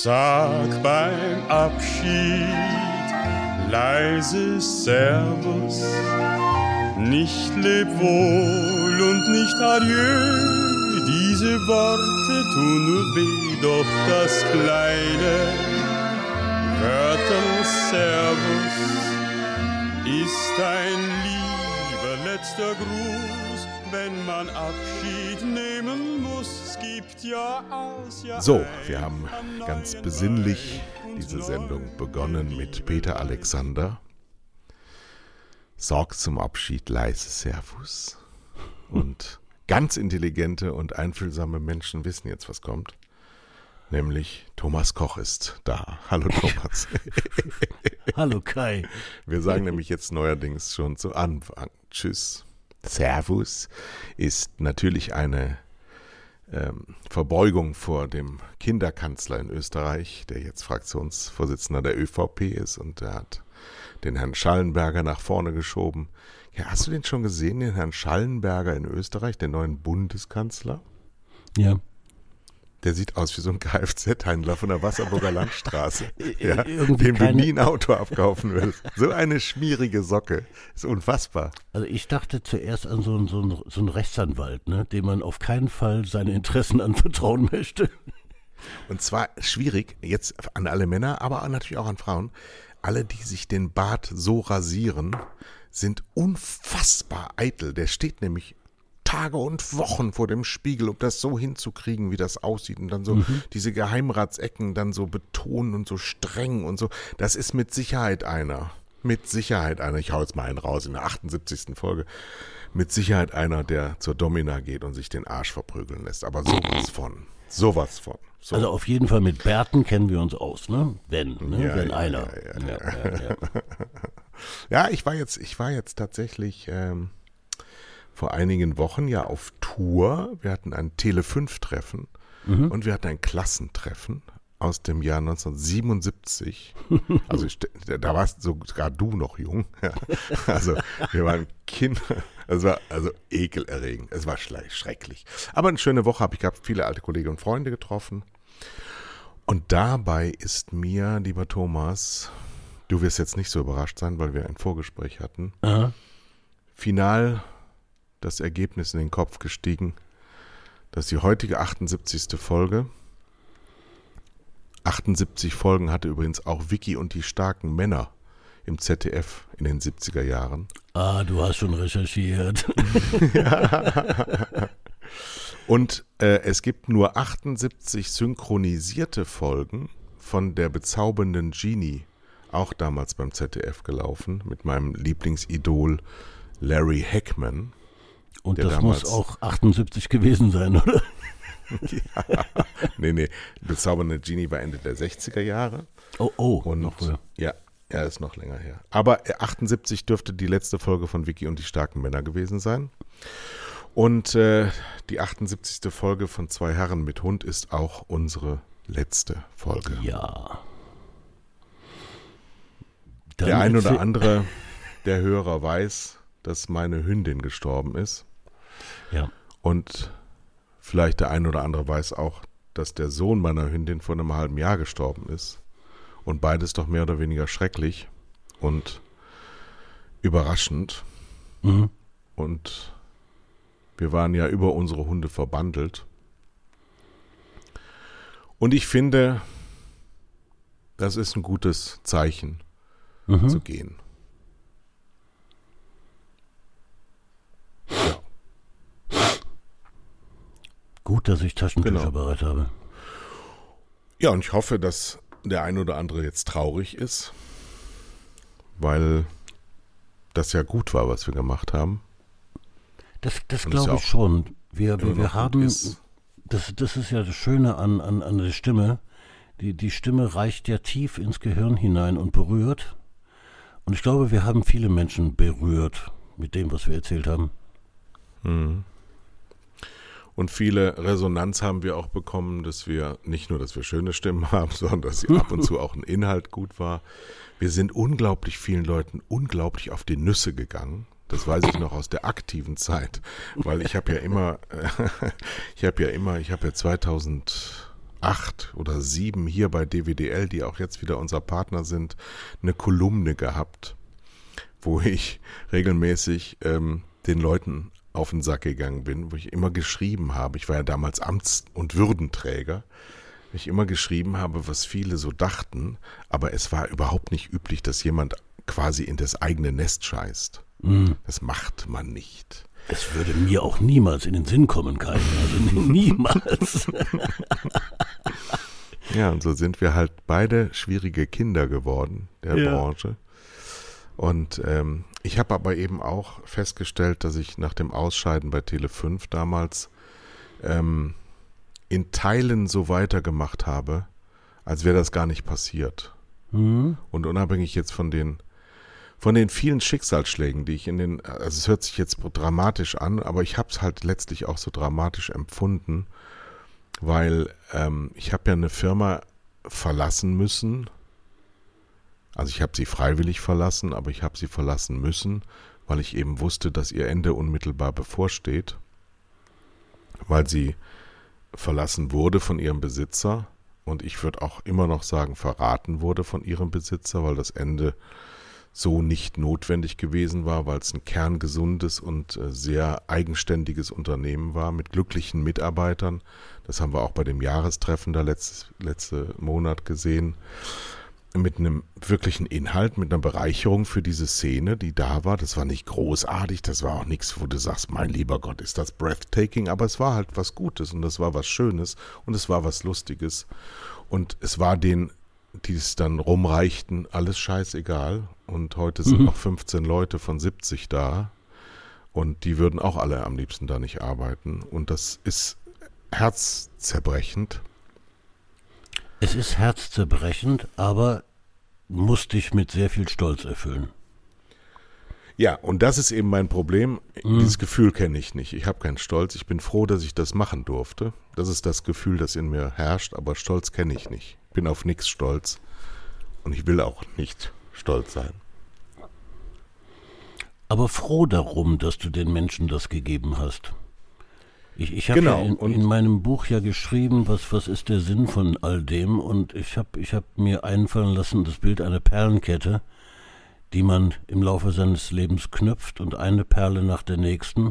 Sag beim Abschied leises Servus, nicht leb wohl und nicht adieu. Diese Worte tun nur weh, doch das kleine Wörter Servus ist ein lieber letzter Gruß, wenn man Abschied nehmen muss. Es gibt ja aus, ja So, wir haben ganz besinnlich diese Sendung begonnen mit Peter Alexander. Sorgt zum Abschied leise Servus. Und ganz intelligente und einfühlsame Menschen wissen jetzt, was kommt. Nämlich Thomas Koch ist da. Hallo Thomas. Hallo Kai. Wir sagen nämlich jetzt neuerdings schon zu Anfang. Tschüss. Servus ist natürlich eine ähm, Verbeugung vor dem Kinderkanzler in Österreich, der jetzt Fraktionsvorsitzender der ÖVP ist und der hat den Herrn Schallenberger nach vorne geschoben. Ja, hast du den schon gesehen, den Herrn Schallenberger in Österreich, den neuen Bundeskanzler? Ja. Der sieht aus wie so ein Kfz-Händler von der Wasserburger Landstraße, ja, dem du keine- nie ein Auto abkaufen würdest. So eine schmierige Socke. Ist unfassbar. Also ich dachte zuerst an so einen, so einen, so einen Rechtsanwalt, ne, dem man auf keinen Fall seine Interessen anvertrauen möchte. Und zwar schwierig, jetzt an alle Männer, aber natürlich auch an Frauen. Alle, die sich den Bart so rasieren, sind unfassbar eitel. Der steht nämlich Tage und Wochen vor dem Spiegel, um das so hinzukriegen, wie das aussieht. Und dann so diese Geheimratsecken dann so betonen und so streng und so. Das ist mit Sicherheit einer. Mit Sicherheit einer. Ich hau jetzt mal einen raus in der 78. Folge. Mit Sicherheit einer, der zur Domina geht und sich den Arsch verprügeln lässt. Aber sowas von. Sowas von. So. Also auf jeden Fall mit Bärten kennen wir uns aus, ne? Wenn, ne? Ja, Wenn ja, einer. ja, ja. Ja, ich war jetzt, ich war jetzt tatsächlich ähm, vor einigen Wochen ja auf Tour. Wir hatten ein Tele5-Treffen und wir hatten ein Klassentreffen aus dem Jahr 1977. Also ich, da warst sogar du noch jung. Ja. Also wir waren Kinder. Es war also ekelerregend. Es war schrecklich. Aber eine schöne Woche habe ich gehabt. Viele alte Kollegen und Freunde getroffen. Und dabei ist mir, lieber Thomas, du wirst jetzt nicht so überrascht sein, weil wir ein Vorgespräch hatten, Aha. final das Ergebnis in den Kopf gestiegen, dass die heutige 78. Folge, 78 Folgen hatte übrigens auch Vicky und die starken Männer im ZDF in den 70er Jahren. Ah, du hast schon recherchiert. Und äh, es gibt nur 78 synchronisierte Folgen von der bezaubernden Genie, auch damals beim ZDF gelaufen, mit meinem Lieblingsidol Larry Heckman. Und das muss auch 78 gewesen sein, oder? Nee, nee, bezaubernde Genie war Ende der 60er Jahre. Oh, oh. Und noch früher. ja, er ist noch länger her. Aber äh, 78 dürfte die letzte Folge von Vicky und die starken Männer gewesen sein. Und äh, die 78. Folge von Zwei Herren mit Hund ist auch unsere letzte Folge. Ja. Dann Der ein oder andere der Hörer weiß, dass meine Hündin gestorben ist. Ja. Und vielleicht der ein oder andere weiß auch, dass der Sohn meiner Hündin vor einem halben Jahr gestorben ist. Und beides doch mehr oder weniger schrecklich und überraschend. Mhm. Und wir waren ja über unsere Hunde verbandelt. Und ich finde, das ist ein gutes Zeichen Mhm. zu gehen. Gut, dass ich Taschentücher Genau. bereit habe. Ja, und ich hoffe, dass der ein oder andere jetzt traurig ist, weil das ja gut war, was wir gemacht haben. Das, das glaube ich schon. Wir, wir, wir haben, ist. das, das ist ja das Schöne an, an, an der Stimme. Die, die Stimme reicht ja tief ins Gehirn hinein und berührt. Und ich glaube, wir haben viele Menschen berührt mit dem, was wir erzählt haben. Und viele Resonanz haben wir auch bekommen, dass wir nicht nur, dass wir schöne Stimmen haben, sondern dass ab und zu auch ein Inhalt gut war. Wir sind unglaublich vielen Leuten unglaublich auf die Nüsse gegangen. Das weiß ich noch aus der aktiven Zeit, weil ich habe ja immer, ich habe ja immer, ich habe ja 2008 acht oder sieben hier bei DWDL, die auch jetzt wieder unser Partner sind, eine Kolumne gehabt, wo ich regelmäßig ähm, den Leuten auf den Sack gegangen bin, wo ich immer geschrieben habe, ich war ja damals Amts- und Würdenträger, ich immer geschrieben habe, was viele so dachten, aber es war überhaupt nicht üblich, dass jemand quasi in das eigene Nest scheißt. Mhm. Das macht man nicht. Es würde mir auch niemals in den Sinn kommen, Kai. Also niemals. ja, und so sind wir halt beide schwierige Kinder geworden der ja. Branche. Und ähm, ich habe aber eben auch festgestellt, dass ich nach dem Ausscheiden bei Tele5 damals ähm, in Teilen so weitergemacht habe, als wäre das gar nicht passiert. Mhm. Und unabhängig jetzt von den von den vielen Schicksalsschlägen, die ich in den, also es hört sich jetzt dramatisch an, aber ich habe es halt letztlich auch so dramatisch empfunden, weil ähm, ich habe ja eine Firma verlassen müssen. Also ich habe sie freiwillig verlassen, aber ich habe sie verlassen müssen, weil ich eben wusste, dass ihr Ende unmittelbar bevorsteht, weil sie verlassen wurde von ihrem Besitzer und ich würde auch immer noch sagen, verraten wurde von ihrem Besitzer, weil das Ende so nicht notwendig gewesen war, weil es ein kerngesundes und äh, sehr eigenständiges Unternehmen war mit glücklichen Mitarbeitern. Das haben wir auch bei dem Jahrestreffen da letztes, letzte Monat gesehen. Mit einem wirklichen Inhalt, mit einer Bereicherung für diese Szene, die da war. Das war nicht großartig, das war auch nichts, wo du sagst, mein lieber Gott, ist das breathtaking, aber es war halt was Gutes und es war was Schönes und es war was Lustiges. Und es war den die es dann rumreichten, alles scheißegal. Und heute sind mhm. noch 15 Leute von 70 da. Und die würden auch alle am liebsten da nicht arbeiten. Und das ist herzzerbrechend. Es ist herzzerbrechend, aber muss dich mit sehr viel Stolz erfüllen. Ja, und das ist eben mein Problem. Mhm. Dieses Gefühl kenne ich nicht. Ich habe keinen Stolz. Ich bin froh, dass ich das machen durfte. Das ist das Gefühl, das in mir herrscht, aber Stolz kenne ich nicht bin auf nichts stolz und ich will auch nicht stolz sein. Aber froh darum, dass du den Menschen das gegeben hast. Ich, ich habe genau. ja in, in, meinem Buch ja geschrieben, was, was ist der Sinn von all dem und ich habe ich hab mir einfallen lassen, das Bild einer Perlenkette, die man im Laufe seines Lebens knüpft und eine Perle nach der nächsten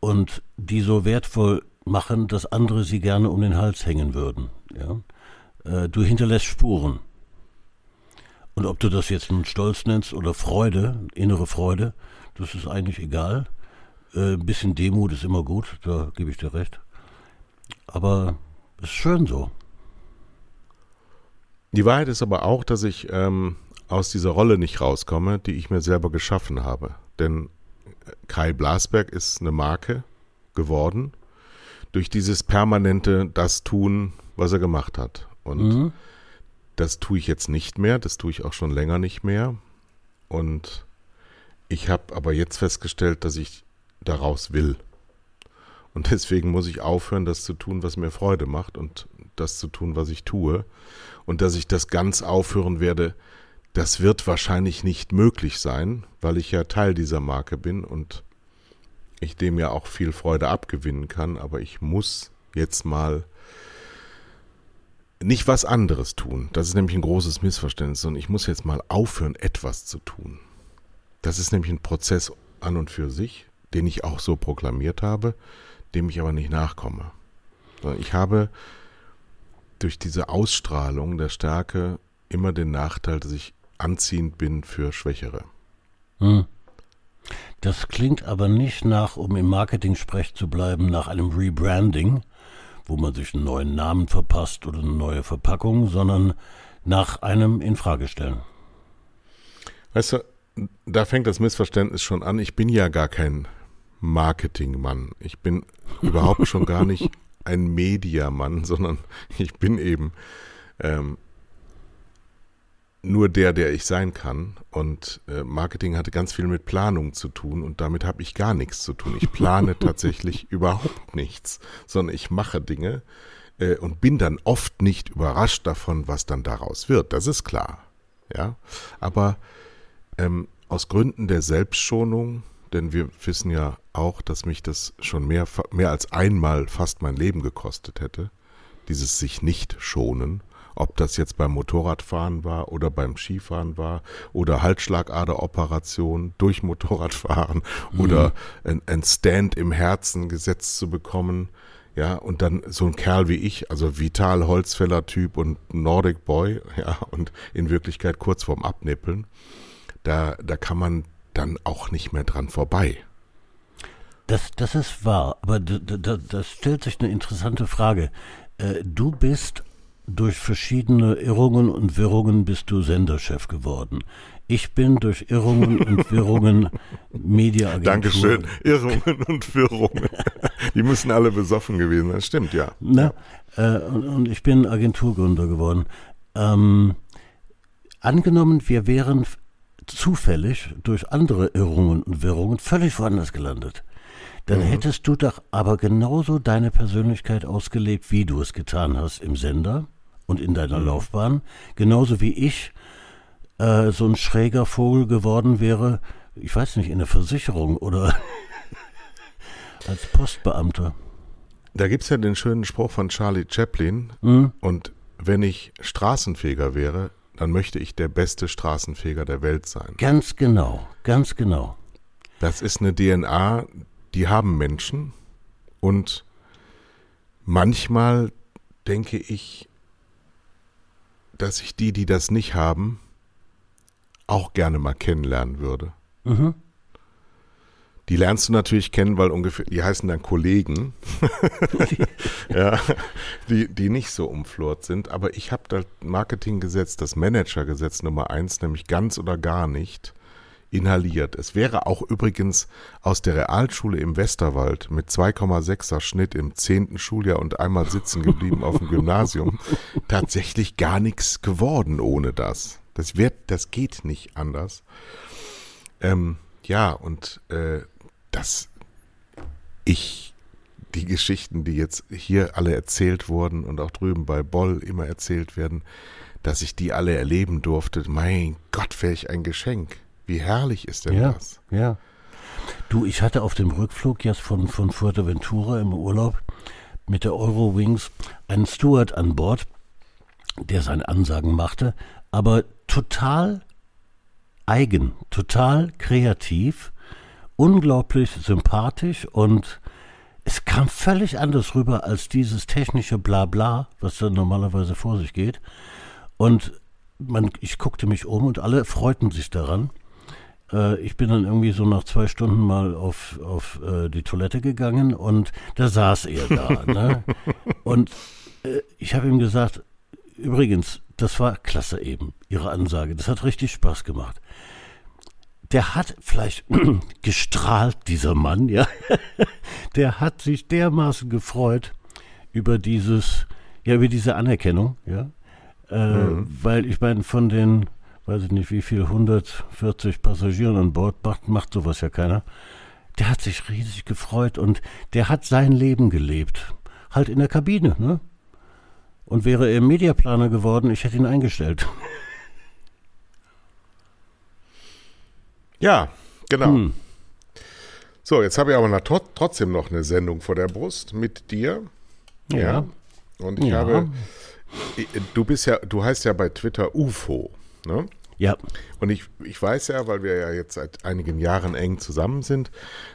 und die so wertvoll machen, dass andere sie gerne um den Hals hängen würden. Ja? äh, du hinterlässt Spuren. Und ob du das jetzt nun Stolz nennst oder Freude, innere Freude, das ist eigentlich egal. Äh, ein bisschen Demut ist immer gut, da gebe ich dir recht. Aber es ist schön so. Die Wahrheit ist aber auch, dass ich ähm, aus dieser Rolle nicht rauskomme, die ich mir selber geschaffen habe. Denn äh, Kai Blasberg ist eine Marke geworden durch dieses permanente das tun, was er gemacht hat. Und mhm. das tue ich jetzt nicht mehr, das tue ich auch schon länger nicht mehr. Und ich habe aber jetzt festgestellt, dass ich daraus will. Und deswegen muss ich aufhören, das zu tun, was mir Freude macht und das zu tun, was ich tue. Und dass ich das ganz aufhören werde, das wird wahrscheinlich nicht möglich sein, weil ich ja Teil dieser Marke bin und ich dem ja auch viel Freude abgewinnen kann. Aber ich muss jetzt mal nicht was anderes tun. Das ist nämlich ein großes Missverständnis. Und ich muss jetzt mal aufhören, etwas zu tun. Das ist nämlich ein Prozess an und für sich, den ich auch so proklamiert habe, dem ich aber nicht nachkomme. Ich habe durch diese Ausstrahlung der Stärke immer den Nachteil, dass ich anziehend bin für Schwächere. Hm. Das klingt aber nicht nach, um im Marketing-Sprech zu bleiben, nach einem Rebranding, wo man sich einen neuen Namen verpasst oder eine neue Verpackung, sondern nach einem Infragestellen. Weißt du, da fängt das Missverständnis schon an. Ich bin ja gar kein Marketingmann. Ich bin überhaupt schon gar nicht ein Mediamann, sondern ich bin eben ähm, nur der, der ich sein kann. Und äh, Marketing hatte ganz viel mit Planung zu tun und damit habe ich gar nichts zu tun. Ich plane tatsächlich überhaupt nichts, sondern ich mache Dinge äh, und bin dann oft nicht überrascht davon, was dann daraus wird. Das ist klar. Ja, aber ähm, aus Gründen der Selbstschonung, denn wir wissen ja auch, dass mich das schon mehr, mehr als einmal fast mein Leben gekostet hätte, dieses sich nicht schonen, ob das jetzt beim Motorradfahren war oder beim Skifahren war oder Halsschlagaderoperation durch Motorradfahren mhm. oder ein, ein Stand im Herzen gesetzt zu bekommen. Ja, und dann so ein Kerl wie ich, also Vital Holzfäller Typ und Nordic Boy, ja, und in Wirklichkeit kurz vorm Abnippeln, da, da kann man dann auch nicht mehr dran vorbei. Das, das ist wahr, aber da, stellt sich eine interessante Frage. Äh, du bist durch verschiedene Irrungen und Wirrungen bist du Senderchef geworden. Ich bin durch Irrungen und Wirrungen Mediaagentur. Dankeschön. Irrungen und Wirrungen. Die müssen alle besoffen gewesen sein. Stimmt, ja. Na, ja. Äh, und, und, ich bin Agenturgründer geworden. Ähm, angenommen, wir wären zufällig durch andere Irrungen und Wirrungen völlig woanders gelandet dann mhm. hättest du doch aber genauso deine Persönlichkeit ausgelebt, wie du es getan hast im Sender und in deiner mhm. Laufbahn. Genauso wie ich äh, so ein schräger Vogel geworden wäre, ich weiß nicht, in der Versicherung oder als Postbeamter. Da gibt es ja den schönen Spruch von Charlie Chaplin. Mhm. Und wenn ich Straßenfeger wäre, dann möchte ich der beste Straßenfeger der Welt sein. Ganz genau, ganz genau. Das ist eine DNA, die haben Menschen und manchmal denke ich, dass ich die, die das nicht haben, auch gerne mal kennenlernen würde. Mhm. Die lernst du natürlich kennen, weil ungefähr, die heißen dann Kollegen, ja, die, die nicht so umflort sind. Aber ich habe das Marketinggesetz, das Managergesetz Nummer eins, nämlich ganz oder gar nicht inhaliert. Es wäre auch übrigens aus der Realschule im Westerwald mit 2,6er Schnitt im zehnten Schuljahr und einmal sitzen geblieben auf dem Gymnasium tatsächlich gar nichts geworden ohne das. Das wird, das geht nicht anders. Ähm, ja, und äh, dass ich die Geschichten, die jetzt hier alle erzählt wurden und auch drüben bei Boll immer erzählt werden, dass ich die alle erleben durfte, mein Gott, wäre ich ein Geschenk. Wie herrlich ist denn ja, das? Ja. Du, ich hatte auf dem Rückflug jetzt von, von Fuerteventura im Urlaub mit der Eurowings einen Steward an Bord, der seine Ansagen machte, aber total eigen, total kreativ, unglaublich sympathisch und es kam völlig anders rüber als dieses technische Blabla, was dann normalerweise vor sich geht. Und man, ich guckte mich um und alle freuten sich daran. Äh, ich bin dann irgendwie so nach zwei Stunden mal auf, auf äh, die Toilette gegangen und da saß er da. ne? Und äh, ich habe ihm gesagt, übrigens, das war klasse eben, Ihre Ansage. Das hat richtig Spaß gemacht. Der hat vielleicht gestrahlt, dieser Mann, ja. Der hat sich dermaßen gefreut über dieses, ja, über diese Anerkennung, ja. Äh, mhm. Weil ich meine, von den weiß ich nicht wie viel, 140 Passagieren an Bord, macht, macht sowas ja keiner. Der hat sich riesig gefreut und der hat sein Leben gelebt. Halt in der Kabine, ne? Und wäre er Mediaplaner geworden, ich hätte ihn eingestellt. Ja, genau. Hm. So, jetzt habe ich aber noch, trotzdem noch eine Sendung vor der Brust mit dir. Ja. ja. Und ich ja. habe, du bist ja, du heißt ja bei Twitter UFO, ne? Ja. Und ich, ich weiß ja, weil wir ja jetzt seit einigen Jahren eng zusammen sind,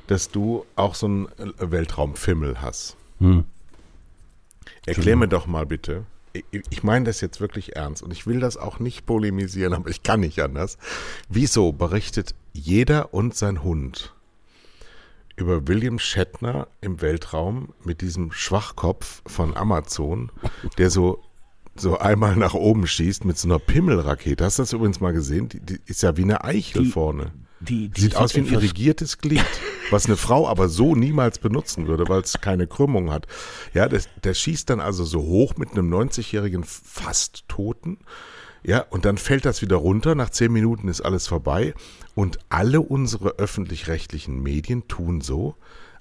dass du auch so einen Weltraumfimmel hast. Hm. Erklär mir doch mal bitte, ich, ich meine das jetzt wirklich ernst und ich will das auch nicht polemisieren, aber ich kann nicht anders. Wieso berichtet jeder und sein Hund über William Shatner im Weltraum mit diesem Schwachkopf von Amazon, der so so einmal nach oben schießt mit so einer Pimmelrakete. Hast du das übrigens mal gesehen? Die, die ist ja wie eine Eichel die, vorne. Die, Sieht aus wie ein irrigiertes Glied, was eine Frau aber so niemals benutzen würde, weil es keine Krümmung hat. Ja, das, der schießt dann also so hoch mit einem 90-jährigen fast Toten. Ja, und dann fällt das wieder runter. Nach zehn Minuten ist alles vorbei. Und alle unsere öffentlich-rechtlichen Medien tun so,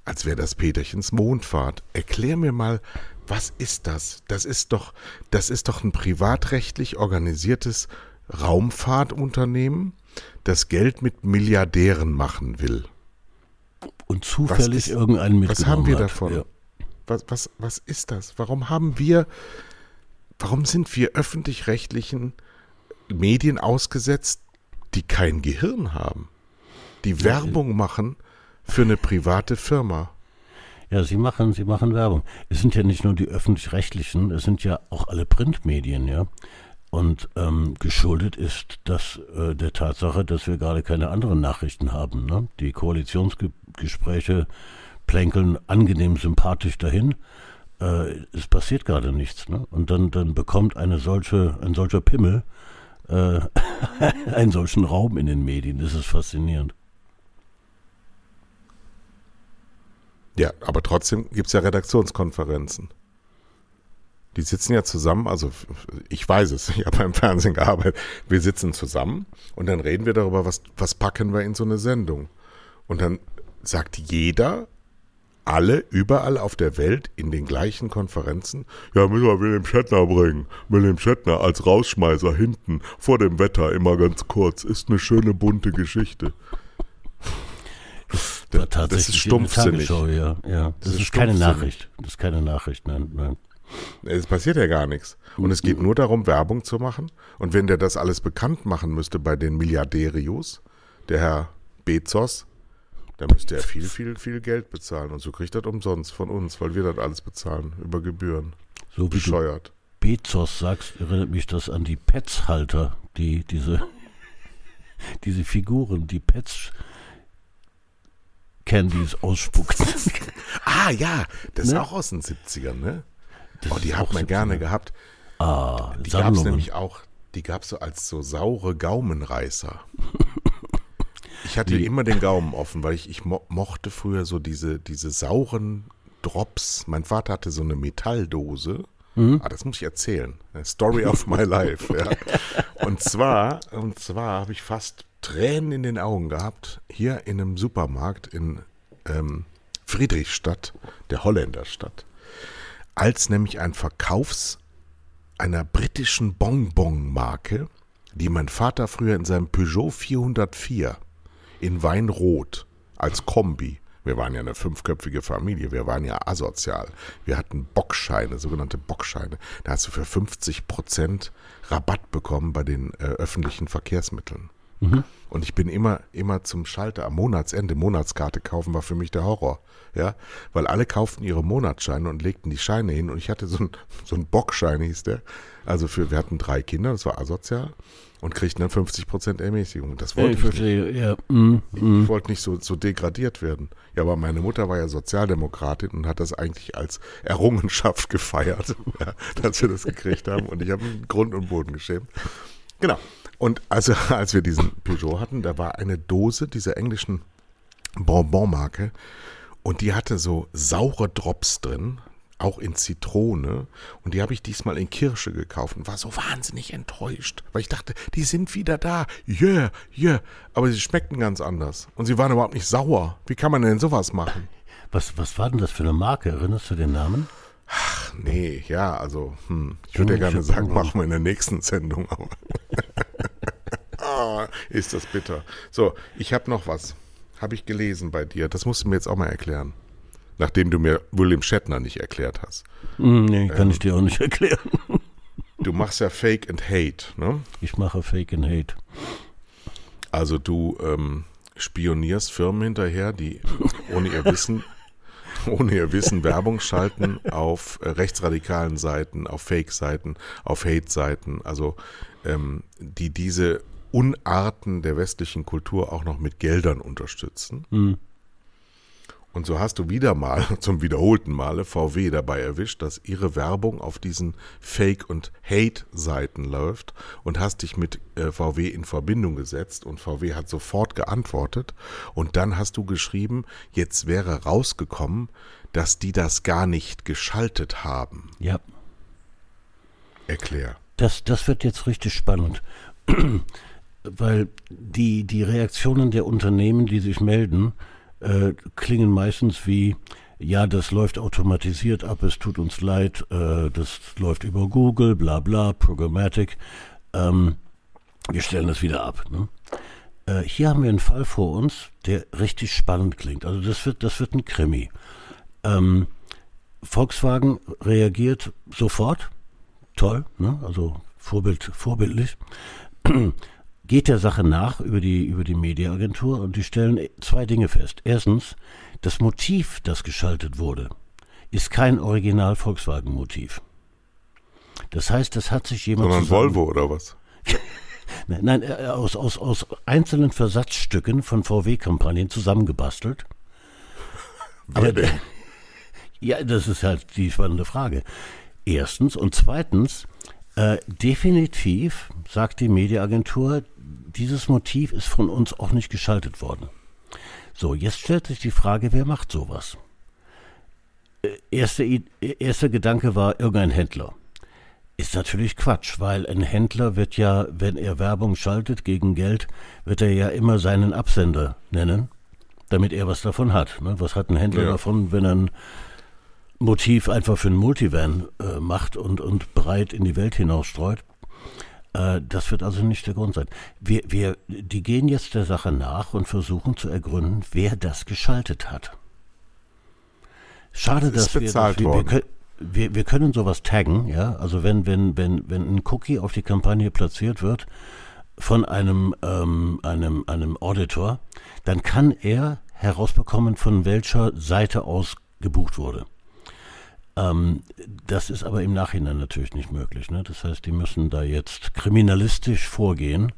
als wäre das Peterchens Mondfahrt. Erklär mir mal, was ist das? Das ist doch, das ist doch ein privatrechtlich organisiertes Raumfahrtunternehmen, das Geld mit Milliardären machen will. Und zufällig ist, irgendeinen mitgenommen Was haben wir hat. davon? Ja. Was, was, was ist das? Warum haben wir, warum sind wir öffentlich-rechtlichen Medien ausgesetzt, die kein Gehirn haben? Die Werbung machen für eine private Firma. Ja, sie machen, sie machen Werbung. Es sind ja nicht nur die öffentlich-rechtlichen, es sind ja auch alle Printmedien, ja. Und ähm, geschuldet ist das äh, der Tatsache, dass wir gerade keine anderen Nachrichten haben. Ne? Die Koalitionsgespräche plänkeln angenehm sympathisch dahin. Äh, es passiert gerade nichts. Ne? Und dann, dann bekommt eine solche, ein solcher Pimmel äh, einen solchen Raum in den Medien. Das ist faszinierend. Ja, aber trotzdem gibt es ja Redaktionskonferenzen. Die sitzen ja zusammen, also ich weiß es, ich habe beim Fernsehen gearbeitet. Wir sitzen zusammen und dann reden wir darüber, was, was packen wir in so eine Sendung. Und dann sagt jeder, alle, überall auf der Welt in den gleichen Konferenzen, ja, müssen wir William Shatner bringen. William Shatner als Rausschmeißer hinten, vor dem Wetter, immer ganz kurz. Ist eine schöne bunte Geschichte. Das, das ist stumpfsinnig. Ja, ja. Das, das ist, keine Nachricht. Das ist keine Nachricht, nein, nein. Es passiert ja gar nichts. Und es geht nur darum, Werbung zu machen. Und wenn der das alles bekannt machen müsste bei den Milliardärius, der Herr Bezos, dann müsste er viel, viel, viel Geld bezahlen. Und so kriegt er das umsonst von uns, weil wir das alles bezahlen über Gebühren. So wie Bescheuert. du Bezos sagst, erinnert mich das an die Petshalter, die diese, diese Figuren, die Pets Candies ausspuckt. ah ja, das ne? ist auch aus den 70ern, ne? Das oh, die hat man gerne gehabt. Ah, die gab es nämlich auch, die gab es so als so saure Gaumenreißer. ich hatte die. immer den Gaumen offen, weil ich, ich mo mochte früher so diese, diese sauren Drops. Mein Vater hatte so eine Metalldose. Mhm. Ah, das muss ich erzählen. Story of my life. Ja. Und zwar, und zwar habe ich fast Tränen in den Augen gehabt, hier in einem Supermarkt in ähm, Friedrichstadt, der Holländerstadt als nämlich ein Verkaufs einer britischen Bonbon-Marke, die mein Vater früher in seinem Peugeot 404 in Weinrot als Kombi wir waren ja eine fünfköpfige Familie, wir waren ja asozial. Wir hatten Bockscheine, sogenannte Bockscheine. Da hast du für 50 Prozent Rabatt bekommen bei den äh, öffentlichen Verkehrsmitteln. Mhm. Und ich bin immer, immer zum Schalter am Monatsende. Monatskarte kaufen war für mich der Horror. Ja, weil alle kauften ihre Monatsscheine und legten die Scheine hin. Und ich hatte so einen so ein Bockschein, hieß der. Also für, wir hatten drei Kinder, das war asozial. Und kriegten dann 50 Prozent Ermäßigung. Das wollte ich, ich nicht. Ja. Mm, mm. Ich wollte nicht so, so degradiert werden. Ja, aber meine Mutter war ja Sozialdemokratin und hat das eigentlich als Errungenschaft gefeiert, ja, dass wir das gekriegt haben. Und ich habe Grund und Boden geschämt. Genau. Und also, als wir diesen Peugeot hatten, da war eine Dose dieser englischen Bonbon-Marke und die hatte so saure Drops drin, auch in Zitrone. Und die habe ich diesmal in Kirsche gekauft und war so wahnsinnig enttäuscht, weil ich dachte, die sind wieder da. Yeah, yeah. Aber sie schmeckten ganz anders. Und sie waren überhaupt nicht sauer. Wie kann man denn sowas machen? Was, was war denn das für eine Marke? Erinnerst du den Namen? Ach, nee, ja, also, hm, ich würde ja gerne sagen, machen wir in der nächsten Sendung. Aber ah, ist das bitter. So, ich habe noch was. Habe ich gelesen bei dir. Das musst du mir jetzt auch mal erklären. Nachdem du mir William Shatner nicht erklärt hast. Mm, nee, kann ähm, ich dir auch nicht erklären. Du machst ja Fake and Hate, ne? Ich mache Fake and Hate. Also du ähm, spionierst Firmen hinterher, die ohne ihr Wissen ohne ihr Wissen Werbung schalten auf äh, rechtsradikalen Seiten, auf Fake-Seiten, auf Hate-Seiten, also ähm, die diese Unarten der westlichen Kultur auch noch mit Geldern unterstützen. Mhm. Und so hast du wieder mal, zum wiederholten Male, VW dabei erwischt, dass ihre Werbung auf diesen Fake- und Hate-Seiten läuft und hast dich mit äh, VW in Verbindung gesetzt und VW hat sofort geantwortet und dann hast du geschrieben, jetzt wäre rausgekommen, dass die das gar nicht geschaltet haben. Ja. Erklär. Das, das wird jetzt richtig spannend. Weil die, die Reaktionen der Unternehmen, die sich melden, äh, klingen meistens wie, ja, das läuft automatisiert ab, es tut uns leid, äh, das läuft über Google, bla bla, Programmatic. Ähm, wir stellen das wieder ab. Ne? Äh, hier haben wir einen Fall vor uns, der richtig spannend klingt. Also das wird, das wird ein Krimi. Ähm, Volkswagen reagiert sofort, toll, ne? also Vorbild, vorbildlich, geht der Sache nach über die, über die Mediaagentur und die stellen zwei Dinge fest. Erstens, das Motiv, das geschaltet wurde, ist kein Original Volkswagen-Motiv. Das heißt, das hat sich jemand. Sondern Volvo oder was? nein, äh, aus, aus, aus einzelnen Versatzstücken von VW-Kampagnen zusammengebastelt. Denn? Ja, das ist halt die spannende Frage. Erstens. Und zweitens, äh, definitiv, sagt die Mediaagentur, dieses Motiv ist von uns auch nicht geschaltet worden. So, jetzt stellt sich die Frage, wer macht sowas? Äh, erster, erster Gedanke war irgendein Händler. Ist natürlich Quatsch, weil ein Händler wird ja, wenn er Werbung schaltet gegen Geld, wird er ja immer seinen Absender nennen, damit er was davon hat. Ne? Was hat ein Händler Ja. davon, wenn er ein Motiv einfach für einen Multivan äh, macht und, und breit in die Welt hinausstreut? Äh, das wird also nicht der Grund sein. Wir, wir, die gehen jetzt der Sache nach und versuchen zu ergründen, wer das geschaltet hat. Schade, Das dass wir, dass wir, wir, können, wir, wir können sowas taggen, ja. Also wenn, wenn, wenn, wenn ein Cookie auf die Kampagne platziert wird von einem, ähm, einem, einem Auditor, dann kann er herausbekommen, von welcher Seite aus gebucht wurde. Ähm, das ist aber im Nachhinein natürlich nicht möglich. Ne? Das heißt, die müssen da jetzt kriminalistisch vorgehen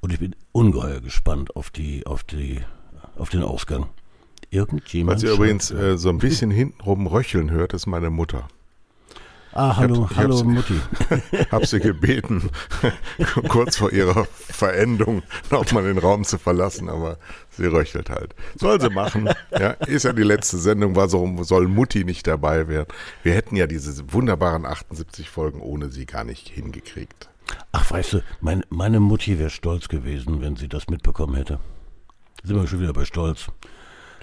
und ich bin ungeheuer gespannt auf die, auf die, auf den Ausgang. Irgendjemand. Was ihr übrigens äh, so ein bisschen hintenrum röcheln hört, ist meine Mutter. Ah, hallo, ich hab's- hallo Mutti. Hab sie gebeten, kurz vor ihrer Verendung nochmal den Raum zu verlassen, aber sie röchelt halt. Soll sie machen. Ja, ist ja die letzte Sendung, war so, soll Mutti nicht dabei werden. Wir hätten ja diese wunderbaren 78 Folgen ohne sie gar nicht hingekriegt. Ach, weißt du, mein, meine Mutti wäre stolz gewesen, wenn sie das mitbekommen hätte. Sind wir schon wieder bei Stolz.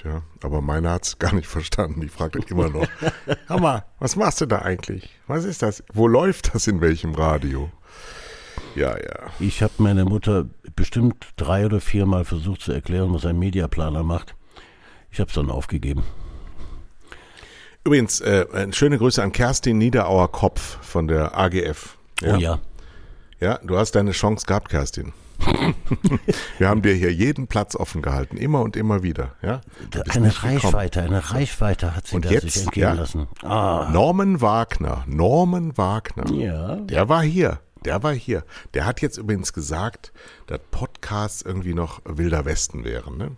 Tja, aber meine hat's gar nicht verstanden. Die fragt immer noch, Hammer, was machst du da eigentlich? Was ist das? Wo läuft das in welchem Radio? Ja, ja. Ich habe meiner Mutter bestimmt drei oder viermal versucht zu erklären, was ein Mediaplaner macht. Ich habe es dann aufgegeben. Übrigens, äh, schöne Grüße an Kerstin Niederauer Kopf von der AGF. Oh ja. Ja, du hast deine Chance gehabt, Kerstin. Wir haben dir hier jeden Platz offen gehalten, immer und immer wieder. Ja? Eine nicht gekommen. Reichweite, eine Reichweite hat sie Und da jetzt, sich entgehen ja. lassen. Ah, Norman Wagner, Norman Wagner, ja. der war hier. Der war hier. Der hat jetzt übrigens gesagt, dass Podcasts irgendwie noch Wilder Westen wären. Ne?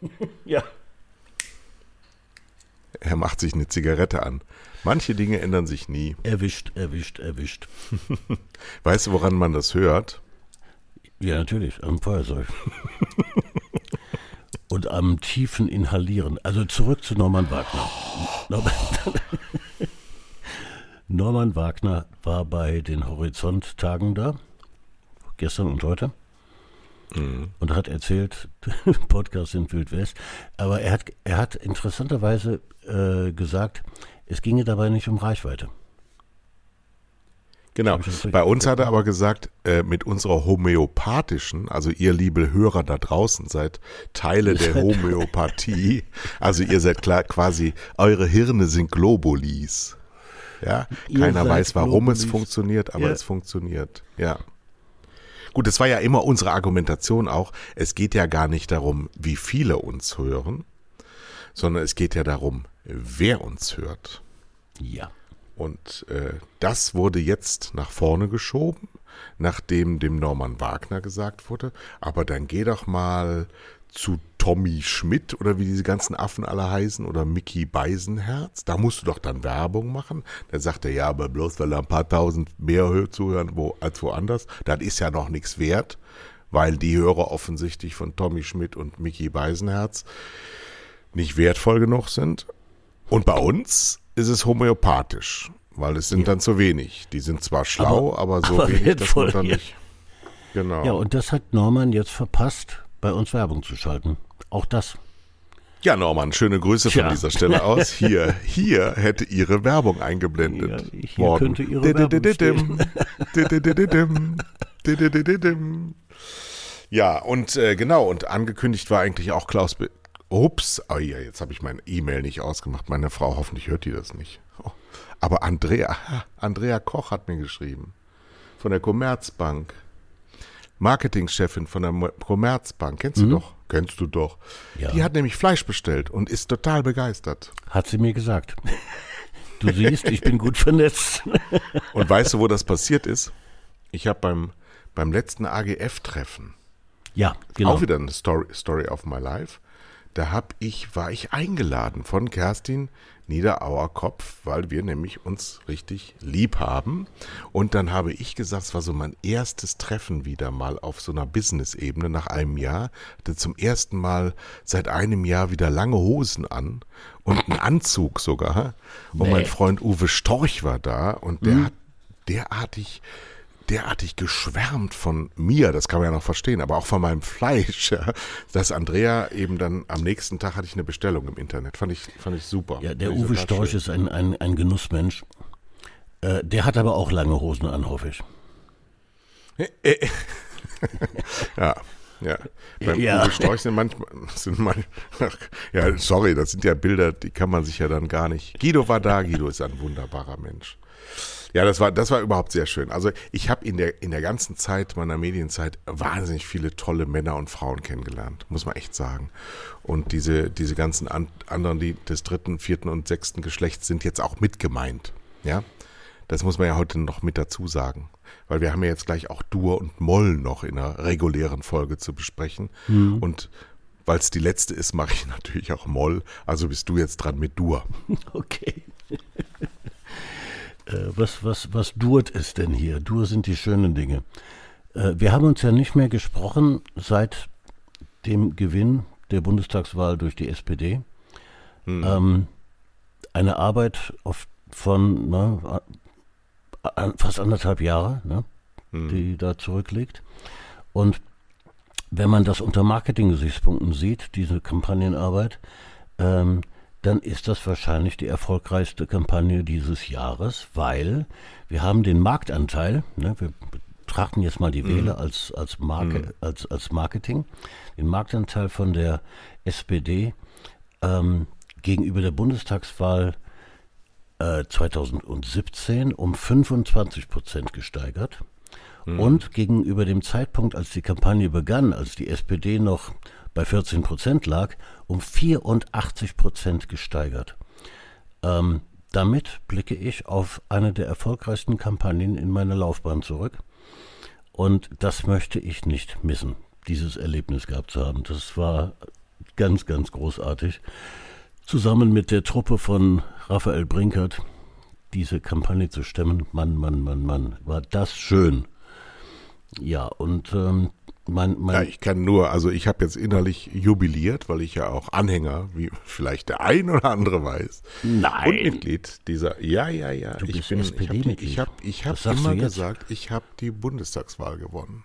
Ja. Er macht sich eine Zigarette an. Manche Dinge ändern sich nie. Erwischt, erwischt, erwischt. Weißt du, woran man das hört? Ja, natürlich, am Feuerzeug. Und am tiefen Inhalieren. Also zurück zu Norman Wagner. Norman, Norman Wagner war bei den Horizont-Tagen da, gestern und heute, und hat erzählt, Podcast in Wildwest. Aber er hat, er hat interessanterweise äh, gesagt, es ginge dabei nicht um Reichweite. Genau. Bei uns hat er aber gesagt, äh, mit unserer homöopathischen, also ihr liebe Hörer da draußen seid Teile der Homöopathie, also ihr seid klar quasi, eure Hirne sind Globulis. Ja, Ihr keiner weiß, warum es Globulis. funktioniert, aber Ja. es funktioniert. Ja. Gut, das war ja immer unsere Argumentation auch. Es geht ja gar nicht darum, wie viele uns hören, sondern es geht ja darum, wer uns hört. Ja. Und äh, das wurde jetzt nach vorne geschoben, nachdem dem Norman Wagner gesagt wurde, aber dann geh doch mal zu Tommy Schmidt oder wie diese ganzen Affen alle heißen oder Mickey Beisenherz, da musst du doch dann Werbung machen. Dann sagt er, ja, aber bloß weil da ein paar tausend mehr Hö- zuhören wo, als woanders, das ist ja noch nichts wert, weil die Hörer offensichtlich von Tommy Schmidt und Mickey Beisenherz nicht wertvoll genug sind. Und bei uns ist es homöopathisch, weil es sind dann zu wenig. Die sind zwar schlau, aber, so aber wenig, dass man wertvoll, dann ja. nicht. Genau. Ja, und das hat Norman jetzt verpasst, bei uns Werbung zu schalten. Auch das. Ja, Norman, schöne Grüße von Tja. dieser Stelle aus. Hier, hier hätte Ihre Werbung eingeblendet Ja, hier worden. könnte Ihre Werbung. Ja, und äh, genau, und angekündigt war eigentlich auch Klaus Be Ups, oh ja, jetzt habe ich meine E-Mail nicht ausgemacht. Meine Frau, hoffentlich hört die das nicht. Oh. Aber Andrea, Andrea Koch hat mir geschrieben. Von der Commerzbank. Marketingchefin von der Commerzbank. Kennst mhm. du doch? Kennst du doch. Ja. Die hat nämlich Fleisch bestellt und ist total begeistert. Hat sie mir gesagt. Du siehst, ich bin gut vernetzt. Und weißt du, wo das passiert ist? Ich habe beim, beim letzten AGF-Treffen, ja, genau. auch wieder eine Story, Story of my life, da hab ich, war ich eingeladen von Kerstin Niederauer Kopf, weil wir nämlich uns richtig lieb haben. Und dann habe ich gesagt, es war so mein erstes Treffen wieder mal auf so einer Business-Ebene nach einem Jahr. Hatte zum ersten Mal seit einem Jahr wieder lange Hosen an und einen Anzug sogar. Und nee. mein Freund Uwe Storch war da und der mhm. hat derartig derartig geschwärmt von mir, das kann man ja noch verstehen, aber auch von meinem Fleisch, ja, dass Andrea eben dann am nächsten Tag hatte ich eine Bestellung im Internet. Fand ich, fand ich super. Ja, der Uwe Storch schön. ist ein, ein, ein Genussmensch. Äh, der hat aber auch lange Hosen an, hoffe ich. ja. Ja, beim ja. Uwe Storch sind manchmal, sind manchmal, ja, sorry, das sind ja Bilder, die kann man sich ja dann gar nicht. Guido war da, Guido ist ein wunderbarer Mensch. Ja, das war, das war überhaupt sehr schön. Also ich habe in der, in der ganzen Zeit meiner Medienzeit wahnsinnig viele tolle Männer und Frauen kennengelernt, muss man echt sagen. Und diese, diese ganzen an, anderen, die des dritten, vierten und sechsten Geschlechts sind jetzt auch mit gemeint. Ja, das muss man ja heute noch mit dazu sagen. Weil wir haben ja jetzt gleich auch Dur und Moll noch in einer regulären Folge zu besprechen. Mhm. Und weil es die letzte ist, mache ich natürlich auch Moll. Also bist du jetzt dran mit Dur. Okay. Äh, was, was, was Durt ist denn hier? Dur sind die schönen Dinge. Äh, wir haben uns ja nicht mehr gesprochen seit dem Gewinn der Bundestagswahl durch die SPD. Hm. Ähm, eine Arbeit auf, von ne, fast anderthalb Jahre, ne, hm. die da zurückliegt. Und wenn man das unter Marketing-Gesichtspunkten sieht, diese Kampagnenarbeit, ähm, dann ist das wahrscheinlich die erfolgreichste Kampagne dieses Jahres, weil wir haben den Marktanteil, ne, wir betrachten jetzt mal die mhm. Wähler als, als, Marke, mhm. als, als Marketing, den Marktanteil von der SPD ähm, gegenüber der Bundestagswahl äh, 2017 um 25 Prozent gesteigert. Mhm. Und gegenüber dem Zeitpunkt, als die Kampagne begann, als die SPD noch bei 14 Prozent lag, um 84 Prozent gesteigert. Ähm, damit blicke ich auf eine der erfolgreichsten Kampagnen in meiner Laufbahn zurück. Und das möchte ich nicht missen, dieses Erlebnis gehabt zu haben. Das war ganz, ganz großartig. Zusammen mit der Truppe von Raphael Brinkert diese Kampagne zu stemmen, Mann, Mann, Mann, Mann, war das schön. Ja, und ähm, mein, mein ja, ich kann nur, also ich habe jetzt innerlich jubiliert, weil ich ja auch Anhänger, wie vielleicht der ein oder andere weiß. Nein. Und Mitglied dieser, ja, ja, ja. Du ich bin, SPD ich habe ich hab, ich hab immer gesagt, ich habe die Bundestagswahl gewonnen.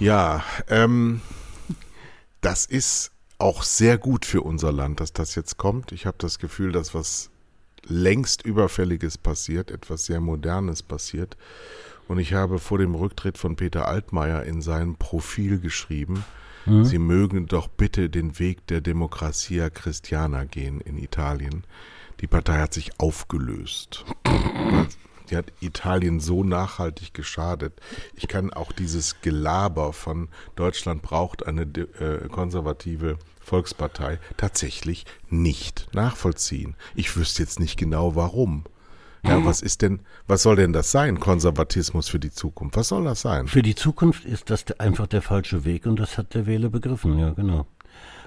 ja, ähm, das ist auch sehr gut für unser Land, dass das jetzt kommt. Ich habe das Gefühl, dass was längst Überfälliges passiert, etwas sehr Modernes passiert. Und ich habe vor dem Rücktritt von Peter Altmaier in sein Profil geschrieben, mhm. Sie mögen doch bitte den Weg der Democrazia Christiana gehen in Italien. Die Partei hat sich aufgelöst. Die hat Italien so nachhaltig geschadet. Ich kann auch dieses Gelaber von Deutschland braucht eine äh, konservative Volkspartei tatsächlich nicht nachvollziehen. Ich wüsste jetzt nicht genau warum. Ja, was ist denn, was soll denn das sein, Konservatismus für die Zukunft? Was soll das sein? Für die Zukunft ist das einfach der falsche Weg und das hat der Wähler begriffen, ja, genau.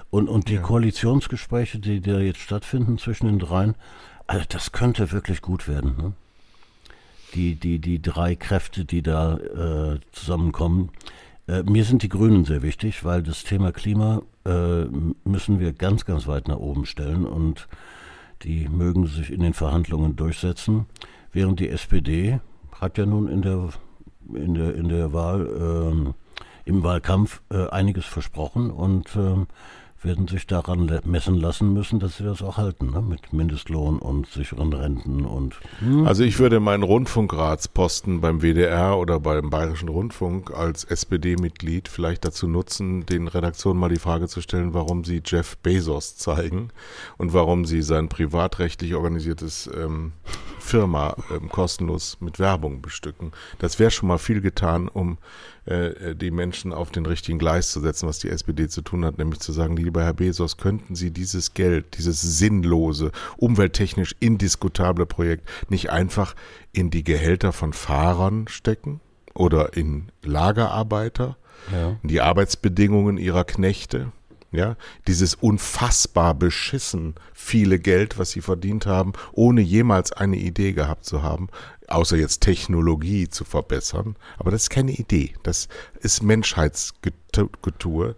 Und, und die ja. Koalitionsgespräche, die da jetzt stattfinden zwischen den dreien, also das könnte wirklich gut werden. Ne? Die, die, die drei Kräfte, die da äh, zusammenkommen. Äh, mir sind die Grünen sehr wichtig, weil das Thema Klima äh, müssen wir ganz, ganz weit nach oben stellen und die mögen sich in den Verhandlungen durchsetzen, während die SPD hat ja nun in der, in der, in der Wahl, ähm, im Wahlkampf äh, einiges versprochen und ähm, werden sich daran messen lassen müssen, dass sie das auch halten, ne? mit Mindestlohn und sicheren Renten und. Hm. Also ich würde meinen Rundfunkratsposten beim WDR oder beim Bayerischen Rundfunk als SPD-Mitglied vielleicht dazu nutzen, den Redaktionen mal die Frage zu stellen, warum sie Jeff Bezos zeigen und warum sie sein privatrechtlich organisiertes ähm, Firma ähm, kostenlos mit Werbung bestücken. Das wäre schon mal viel getan, um äh, die Menschen auf den richtigen Gleis zu setzen, was die SPD zu tun hat, nämlich zu sagen, lieber Herr Bezos, könnten Sie dieses Geld, dieses sinnlose, umwelttechnisch indiskutable Projekt nicht einfach in die Gehälter von Fahrern stecken oder in Lagerarbeiter, ja. in die Arbeitsbedingungen ihrer Knechte? Ja, dieses unfassbar beschissen viele Geld, was sie verdient haben, ohne jemals eine Idee gehabt zu haben, außer jetzt Technologie zu verbessern. Aber das ist keine Idee. Das ist Menschheitsgetue.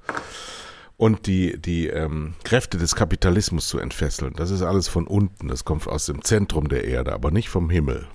Und die, die ähm, Kräfte des Kapitalismus zu entfesseln, das ist alles von unten. Das kommt aus dem Zentrum der Erde, aber nicht vom Himmel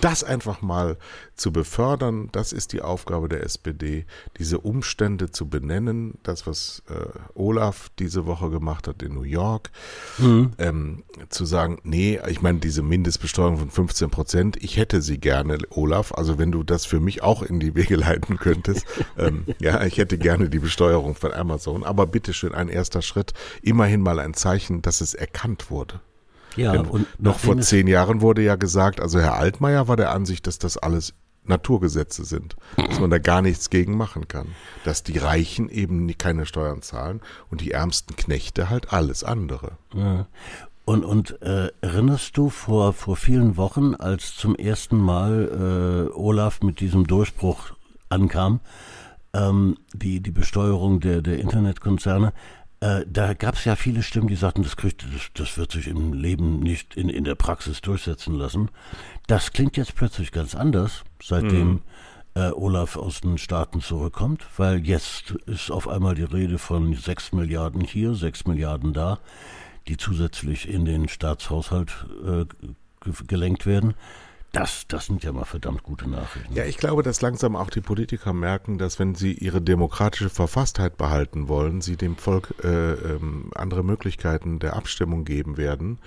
das einfach mal zu befördern, das ist die Aufgabe der SPD, diese Umstände zu benennen, das, was äh, Olaf diese Woche gemacht hat in New York, mhm. ähm, zu sagen, nee, ich meine, diese Mindestbesteuerung von 15 Prozent, ich hätte sie gerne, Olaf, also wenn du das für mich auch in die Wege leiten könntest, ähm, ja, ich hätte gerne die Besteuerung von Amazon, aber bitteschön, ein erster Schritt, immerhin mal ein Zeichen, dass es erkannt wurde. Ja, Denn und noch vor zehn Jahren wurde ja gesagt, also Herr Altmaier war der Ansicht, dass das alles Naturgesetze sind, dass man da gar nichts gegen machen kann. Dass die Reichen eben keine Steuern zahlen und die ärmsten Knechte halt alles andere. Ja. Und, und äh, erinnerst du vor, vor vielen Wochen, als zum ersten Mal äh, Olaf mit diesem Durchbruch ankam, ähm, die, die Besteuerung der, der Internetkonzerne, äh, da gab es ja viele Stimmen, die sagten, das, kriegt, das, das wird sich im Leben nicht in, in der Praxis durchsetzen lassen. Das klingt jetzt plötzlich ganz anders, seitdem mhm. äh, Olaf aus den Staaten zurückkommt, weil jetzt ist auf einmal die Rede von sechs Milliarden hier, sechs Milliarden da, die zusätzlich in den Staatshaushalt äh, gelenkt werden. Das, das sind ja mal verdammt gute Nachrichten. Ja, ich glaube, dass langsam auch die Politiker merken, dass wenn sie ihre demokratische Verfasstheit behalten wollen, sie dem Volk äh, ähm, andere Möglichkeiten der Abstimmung geben werden,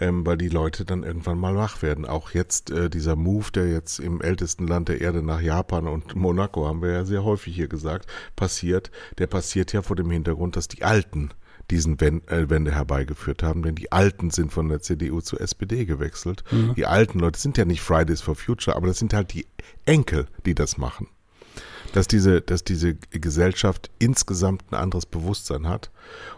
ähm, weil die Leute dann irgendwann mal wach werden. Auch jetzt äh, dieser Move, der jetzt im ältesten Land der Erde nach Japan und Monaco, haben wir ja sehr häufig hier gesagt, passiert, der passiert ja vor dem Hintergrund, dass die Alten diesen äh, Wende herbeigeführt haben, denn die Alten sind von der CDU zur SPD gewechselt. Mhm. Die alten Leute sind ja nicht Fridays for Future, aber das sind halt die Enkel, die das machen. Dass diese, dass diese Gesellschaft insgesamt ein anderes Bewusstsein hat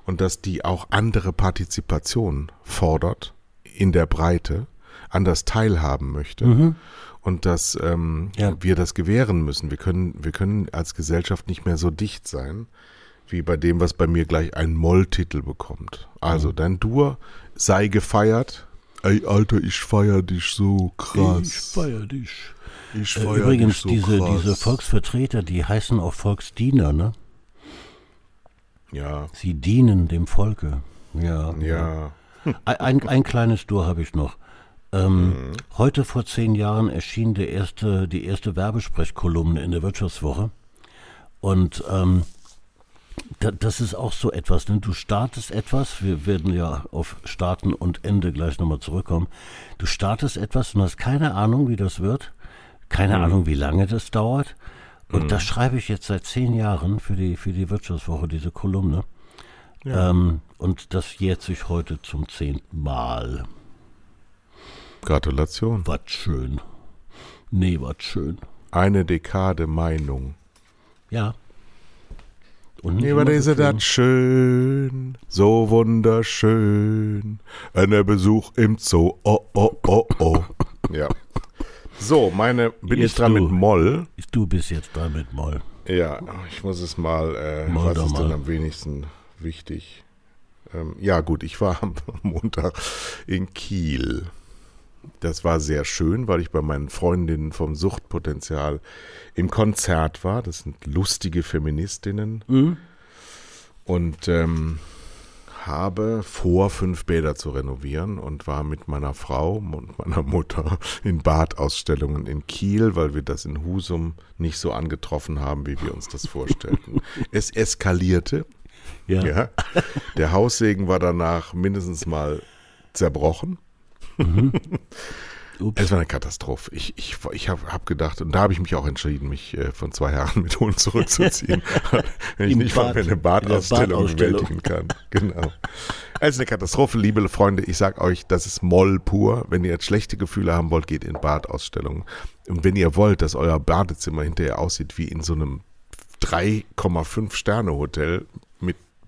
und dass die auch andere Partizipation fordert in der Breite, anders teilhaben möchte. Mhm und dass ähm, ja. wir das gewähren müssen. Wir können, wir können als Gesellschaft nicht mehr so dicht sein, wie bei dem, was bei mir gleich einen Molltitel bekommt. Also, mhm. dein Dur sei gefeiert. Ey, Alter, ich feier dich so krass. Ich feier dich. Ich äh, feier äh, übrigens, dich so diese, krass. diese Volksvertreter, die heißen auch Volksdiener, ne? Ja. Sie dienen dem Volke. Ja. Ja. Ein, ein, ein kleines Dur habe ich noch. Ähm, mhm. Heute vor zehn Jahren erschien der erste, die erste Werbesprechkolumne in der Wirtschaftswoche. Und ähm, das ist auch so etwas. Ne? Du startest etwas, wir werden ja auf Starten und Ende gleich nochmal zurückkommen. Du startest etwas und hast keine Ahnung, wie das wird, keine mhm. Ahnung, wie lange das dauert. Und mhm. das schreibe ich jetzt seit zehn Jahren für die, für die Wirtschaftswoche, diese Kolumne. Ja. Ähm, und das jährt sich heute zum zehnten Mal. Gratulation. Was schön. Nee, was schön. Eine Dekade Meinung. Ja. Und nee, aber ist das schön, so wunderschön. Ein Besuch im Zoo, oh, oh, oh, oh. ja. So, meine, bin jetzt ich dran du. mit Moll? Du bist jetzt dran mit Moll. Ja, ich muss es mal, äh, Moll was ist denn am wenigsten wichtig? Ähm, ja, gut, ich war am Montag in Kiel. Das war sehr schön, weil ich bei meinen Freundinnen vom Suchtpotenzial im Konzert war. Das sind lustige Feministinnen. Mhm. Und ähm, habe vor, fünf Bäder zu renovieren und war mit meiner Frau und meiner Mutter in Badausstellungen in Kiel, weil wir das in Husum nicht so angetroffen haben, wie wir uns das vorstellten. es eskalierte. Ja. Ja. Der Haussegen war danach mindestens mal zerbrochen. Ups. Es war eine Katastrophe. Ich, ich, ich habe hab gedacht, und da habe ich mich auch entschieden, mich äh, von zwei Jahren mit Hunden zurückzuziehen, wenn ich nicht mal Bad. mehr eine Badausstellung bewältigen kann. Genau. Also eine Katastrophe, liebe Freunde. Ich sag euch, das ist Moll pur. Wenn ihr jetzt schlechte Gefühle haben wollt, geht in Badausstellungen. Und wenn ihr wollt, dass euer Badezimmer hinterher aussieht wie in so einem 3,5 Sterne Hotel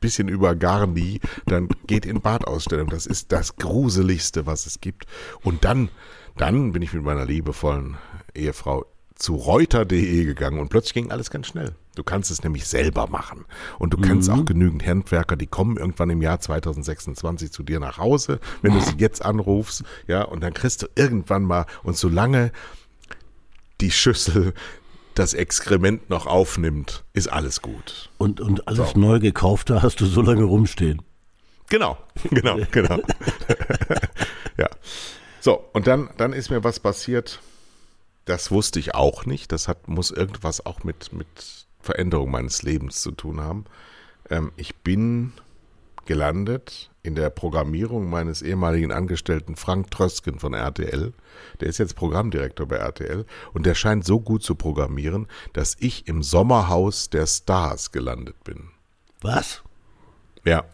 bisschen über Garni, dann geht in Badausstellung. Das ist das Gruseligste, was es gibt. Und dann, dann bin ich mit meiner liebevollen Ehefrau zu reuter.de gegangen und plötzlich ging alles ganz schnell. Du kannst es nämlich selber machen. Und du kennst auch genügend Handwerker, die kommen irgendwann im Jahr 2026 zu dir nach Hause, wenn du sie jetzt anrufst, ja, und dann kriegst du irgendwann mal, und solange die Schüssel das Exkrement noch aufnimmt, ist alles gut. Und, und alles neu gekaufte hast du so lange rumstehen. Genau, genau, genau. ja. So, und dann, dann ist mir was passiert, das wusste ich auch nicht. Das hat, muss irgendwas auch mit, mit Veränderung meines Lebens zu tun haben. Ähm, ich bin gelandet in der Programmierung meines ehemaligen Angestellten Frank Trösken von RTL. Der ist jetzt Programmdirektor bei RTL und der scheint so gut zu programmieren, dass ich im Sommerhaus der Stars gelandet bin. Was? Ja.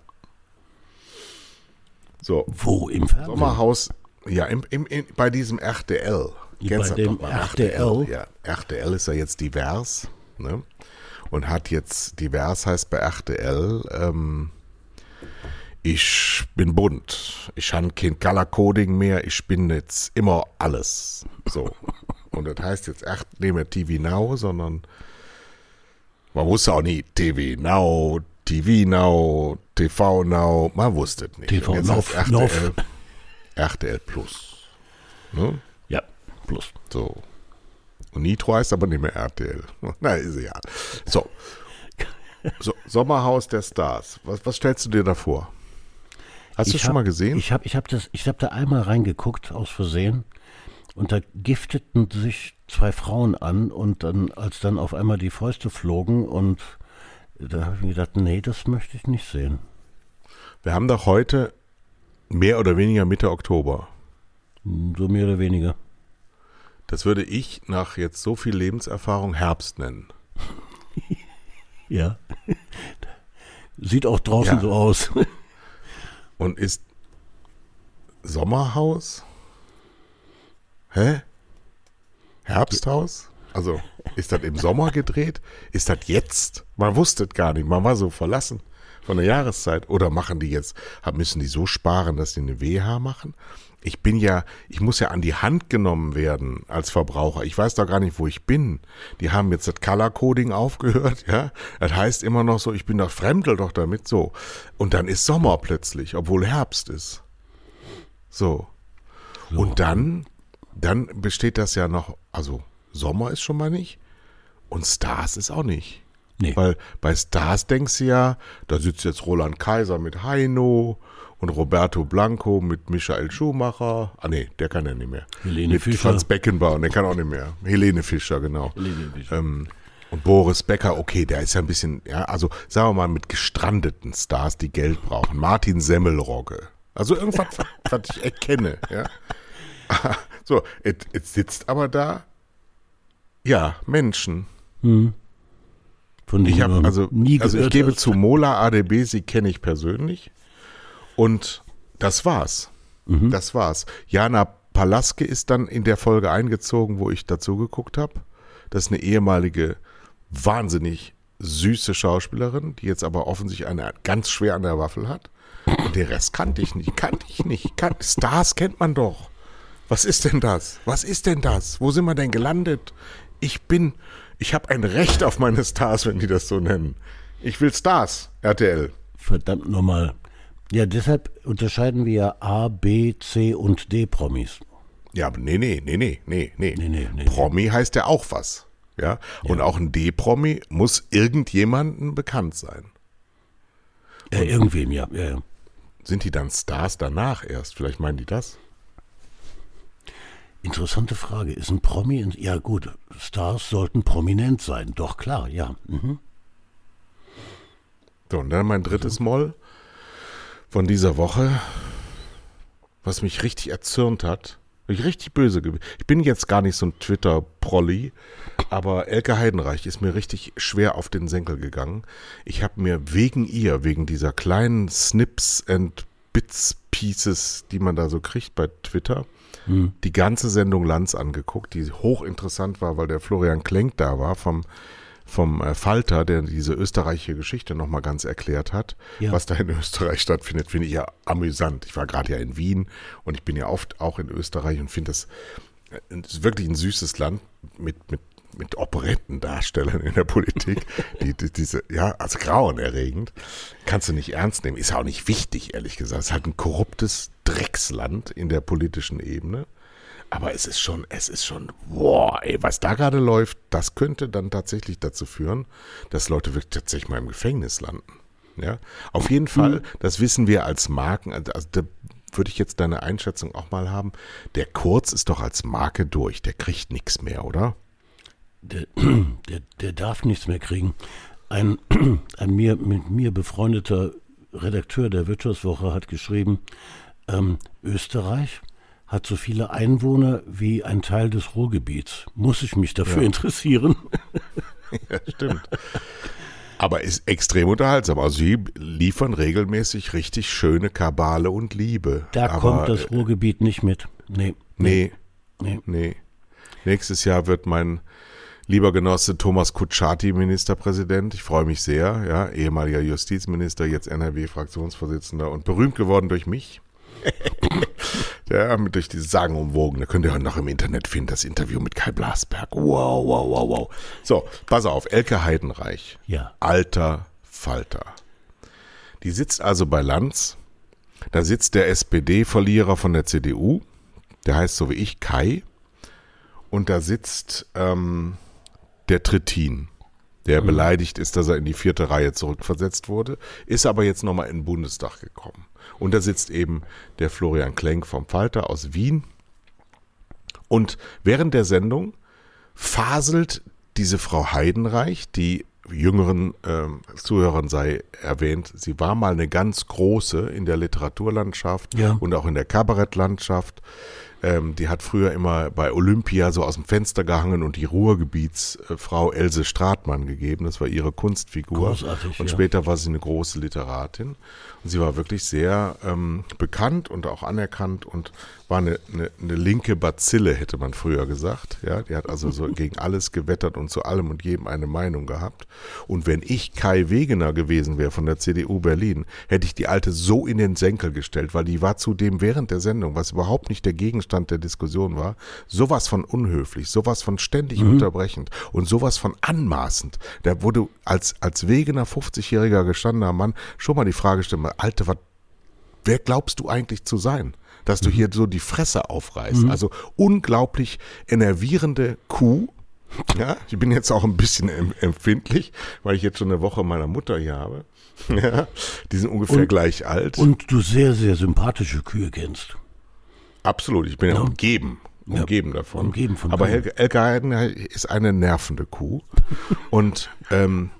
So, Wo im Fernsehen? Sommerhaus, ja, im, im, in, bei diesem RTL. Bei Kennst du dem mal, RTL? Ja, RTL ist ja jetzt divers, ne? Und hat jetzt, divers heißt bei RTL, ähm, ich bin bunt. Ich habe kein Color Coding mehr. Ich bin jetzt immer alles. So. Und das heißt jetzt echt nicht mehr TV Now, sondern man wusste auch nie TV Now, TV Now, TV Now. Man wusste es nicht. TV Now. RTL, RTL Plus. Ne? Ja, plus. So. Und Nitro heißt aber nicht mehr RTL. Na, ist ja. So. so. Sommerhaus der Stars. Was, was stellst du dir da vor? Hast du schon hab- mal gesehen? Ich habe ich hab das, ich hab da einmal reingeguckt aus Versehen und da gifteten sich zwei Frauen an und dann, als dann auf einmal die Fäuste flogen und da habe ich mir gedacht, nee, das möchte ich nicht sehen. Wir haben doch heute mehr oder weniger Mitte Oktober. So mehr oder weniger. Das würde ich nach jetzt so viel Lebenserfahrung Herbst nennen. Ja. Sieht auch draußen Ja. so aus. Und ist Sommerhaus? Hä? Herbsthaus? Also, ist das im Sommer gedreht? Ist das jetzt? Man wusste gar nicht. Man war so verlassen von der Jahreszeit. Oder machen die jetzt, müssen die so sparen, dass die eine WH machen? Ich bin ja, ich muss ja an die Hand genommen werden als Verbraucher. Ich weiß doch gar nicht, wo ich bin. Die haben jetzt das Color Coding aufgehört, ja. Das heißt immer noch so, ich bin doch fremdel doch damit so. Und dann ist Sommer plötzlich, obwohl Herbst ist. So. Und dann, dann besteht das ja noch, also Sommer ist schon mal nicht und Stars ist auch nicht. Nee. Weil bei Stars denkst du ja, da sitzt jetzt Roland Kaiser mit Heino und Roberto Blanco mit Michael Schumacher. Ah nee, der kann ja nicht mehr. Helene mit Fischer. Franz Beckenbauer, der kann auch nicht mehr. Helene Fischer, genau. Helene Fischer. Ähm, und Boris Becker, okay, der ist ja ein bisschen, ja, also sagen wir mal mit gestrandeten Stars, die Geld brauchen. Martin Semmelrogge. Also irgendwas, was, ich erkenne, ja. So, jetzt, sitzt aber da, ja, Menschen. Von Ich denen habe man also, nie also ich gehört gebe zu Mola ADB, sie kenne ich persönlich. Und das war's. Mhm. Das war's. Jana Palaske ist dann in der Folge eingezogen, wo ich dazu geguckt habe. Das ist eine ehemalige, wahnsinnig süße Schauspielerin, die jetzt aber offensichtlich eine ganz schwer an der Waffel hat. Und den Rest kannte ich nicht, kannte ich nicht. Kan Stars kennt man doch. Was ist denn das? Was ist denn das? Wo sind wir denn gelandet? Ich bin, ich habe ein Recht auf meine Stars, wenn die das so nennen. Ich will Stars, RTL. Verdammt nochmal. Ja, deshalb unterscheiden wir ja A, B, C und D Promis. Ja, aber nee, nee, nee, nee, nee, nee. Nee, nee, nee, Promi heißt ja auch was. Ja. Und auch ein D-Promi muss irgendjemandem bekannt sein. Äh, irgendwem, ja. ja, ja. Sind die dann Stars danach erst? Vielleicht meinen die das? Interessante Frage. Ist ein Promi? in- Ja, gut. Stars sollten prominent sein. Doch, klar, ja. Mhm. So, und dann mein drittes Moll von dieser Woche, was mich richtig erzürnt hat. Ich richtig böse. Ich bin jetzt gar nicht so ein Twitter-Prolli, aber Elke Heidenreich ist mir richtig schwer auf den Senkel gegangen. Ich habe mir wegen ihr, wegen dieser kleinen Snips and Bits Pieces, die man da so kriegt bei Twitter, hm. die ganze Sendung Lanz angeguckt, die hochinteressant war, weil der Florian Klenk da war vom vom äh, Falter, der diese österreichische Geschichte nochmal ganz erklärt hat, ja. was da in Österreich stattfindet, finde ich ja amüsant. Ich war gerade ja in Wien und ich bin ja oft auch in Österreich und finde das, äh, ist wirklich ein süßes Land mit, mit mit Operettendarstellern in der Politik, die, die, diese, ja, also grauenerregend, kannst du nicht ernst nehmen. Ist auch nicht wichtig, ehrlich gesagt. Es ist halt ein korruptes Drecksland in der politischen Ebene. Aber es ist schon, es ist schon, boah, ey, was da gerade läuft, das könnte dann tatsächlich dazu führen, dass Leute wirklich tatsächlich mal im Gefängnis landen. Ja, auf jeden Fall, mhm. das wissen wir als Marken, also, also da würde ich jetzt deine Einschätzung auch mal haben. Der Kurz ist doch als Marke durch, der kriegt nichts mehr, oder? Der, der, der darf nichts mehr kriegen. Ein, ein mir, mit mir befreundeter Redakteur der Wirtschaftswoche hat geschrieben, ähm, Österreich hat so viele Einwohner wie ein Teil des Ruhrgebiets. Muss ich mich dafür ja. interessieren? ja, stimmt. Aber ist extrem unterhaltsam. Also sie liefern regelmäßig richtig schöne Kabale und Liebe. Da Aber, kommt das äh, Ruhrgebiet nicht mit. Nee. Nee. Nee. nee. Nächstes Jahr wird mein lieber Genosse Thomas Kutschaty Ministerpräsident. Ich freue mich sehr. Ja, ehemaliger Justizminister, jetzt NRW-Fraktionsvorsitzender und berühmt geworden durch mich. ja, durch die sagenumwogene, könnt ihr heute noch im Internet finden, das Interview mit Kai Blasberg. Wow, wow, wow, wow. So, pass auf, Elke Heidenreich. Ja. Alter Falter. Die sitzt also bei Lanz. Da sitzt der SPD-Verlierer von der CDU. Der heißt so wie ich Kai. Und da sitzt ähm, der Trittin der mhm. beleidigt ist, dass er in die vierte Reihe zurückversetzt wurde, ist aber jetzt nochmal in den Bundestag gekommen. Und da sitzt eben der Florian Klenk vom Falter aus Wien. Und während der Sendung faselt diese Frau Heidenreich, die jüngeren äh, Zuhörern sei erwähnt, sie war mal eine ganz große in der Literaturlandschaft ja. und auch in der Kabarettlandschaft. Ähm, die hat früher immer bei Olympia so aus dem Fenster gehangen und die Ruhrgebietsfrau Else Stratmann gegeben. Das war ihre Kunstfigur. Großartig, und später war sie eine große Literatin. Sie war wirklich sehr ähm, bekannt und auch anerkannt und war eine, eine, eine, linke Bazille, hätte man früher gesagt. Ja, die hat also so gegen alles gewettert und zu allem und jedem eine Meinung gehabt. Und wenn ich Kai Wegener gewesen wäre von der CDU Berlin, hätte ich die alte so in den Senkel gestellt, weil die war zudem während der Sendung, was überhaupt nicht der Gegenstand der Diskussion war, sowas von unhöflich, sowas von ständig mhm. unterbrechend und sowas von anmaßend. Da wurde als, als Wegener 50-jähriger gestandener Mann schon mal die Frage stellen, Alte, was, wer glaubst du eigentlich zu sein? Dass du mhm. hier so die Fresse aufreißt. Mhm. Also unglaublich enervierende Kuh. Ja, ich bin jetzt auch ein bisschen empfindlich, weil ich jetzt schon eine Woche meiner Mutter hier habe. Ja, die sind ungefähr und, gleich alt. Und du sehr, sehr sympathische Kühe kennst. Absolut, ich bin ja, ja umgeben umgeben ja, davon. Umgeben von Aber Helge, Helge Heiden ist eine nervende Kuh. Und ähm,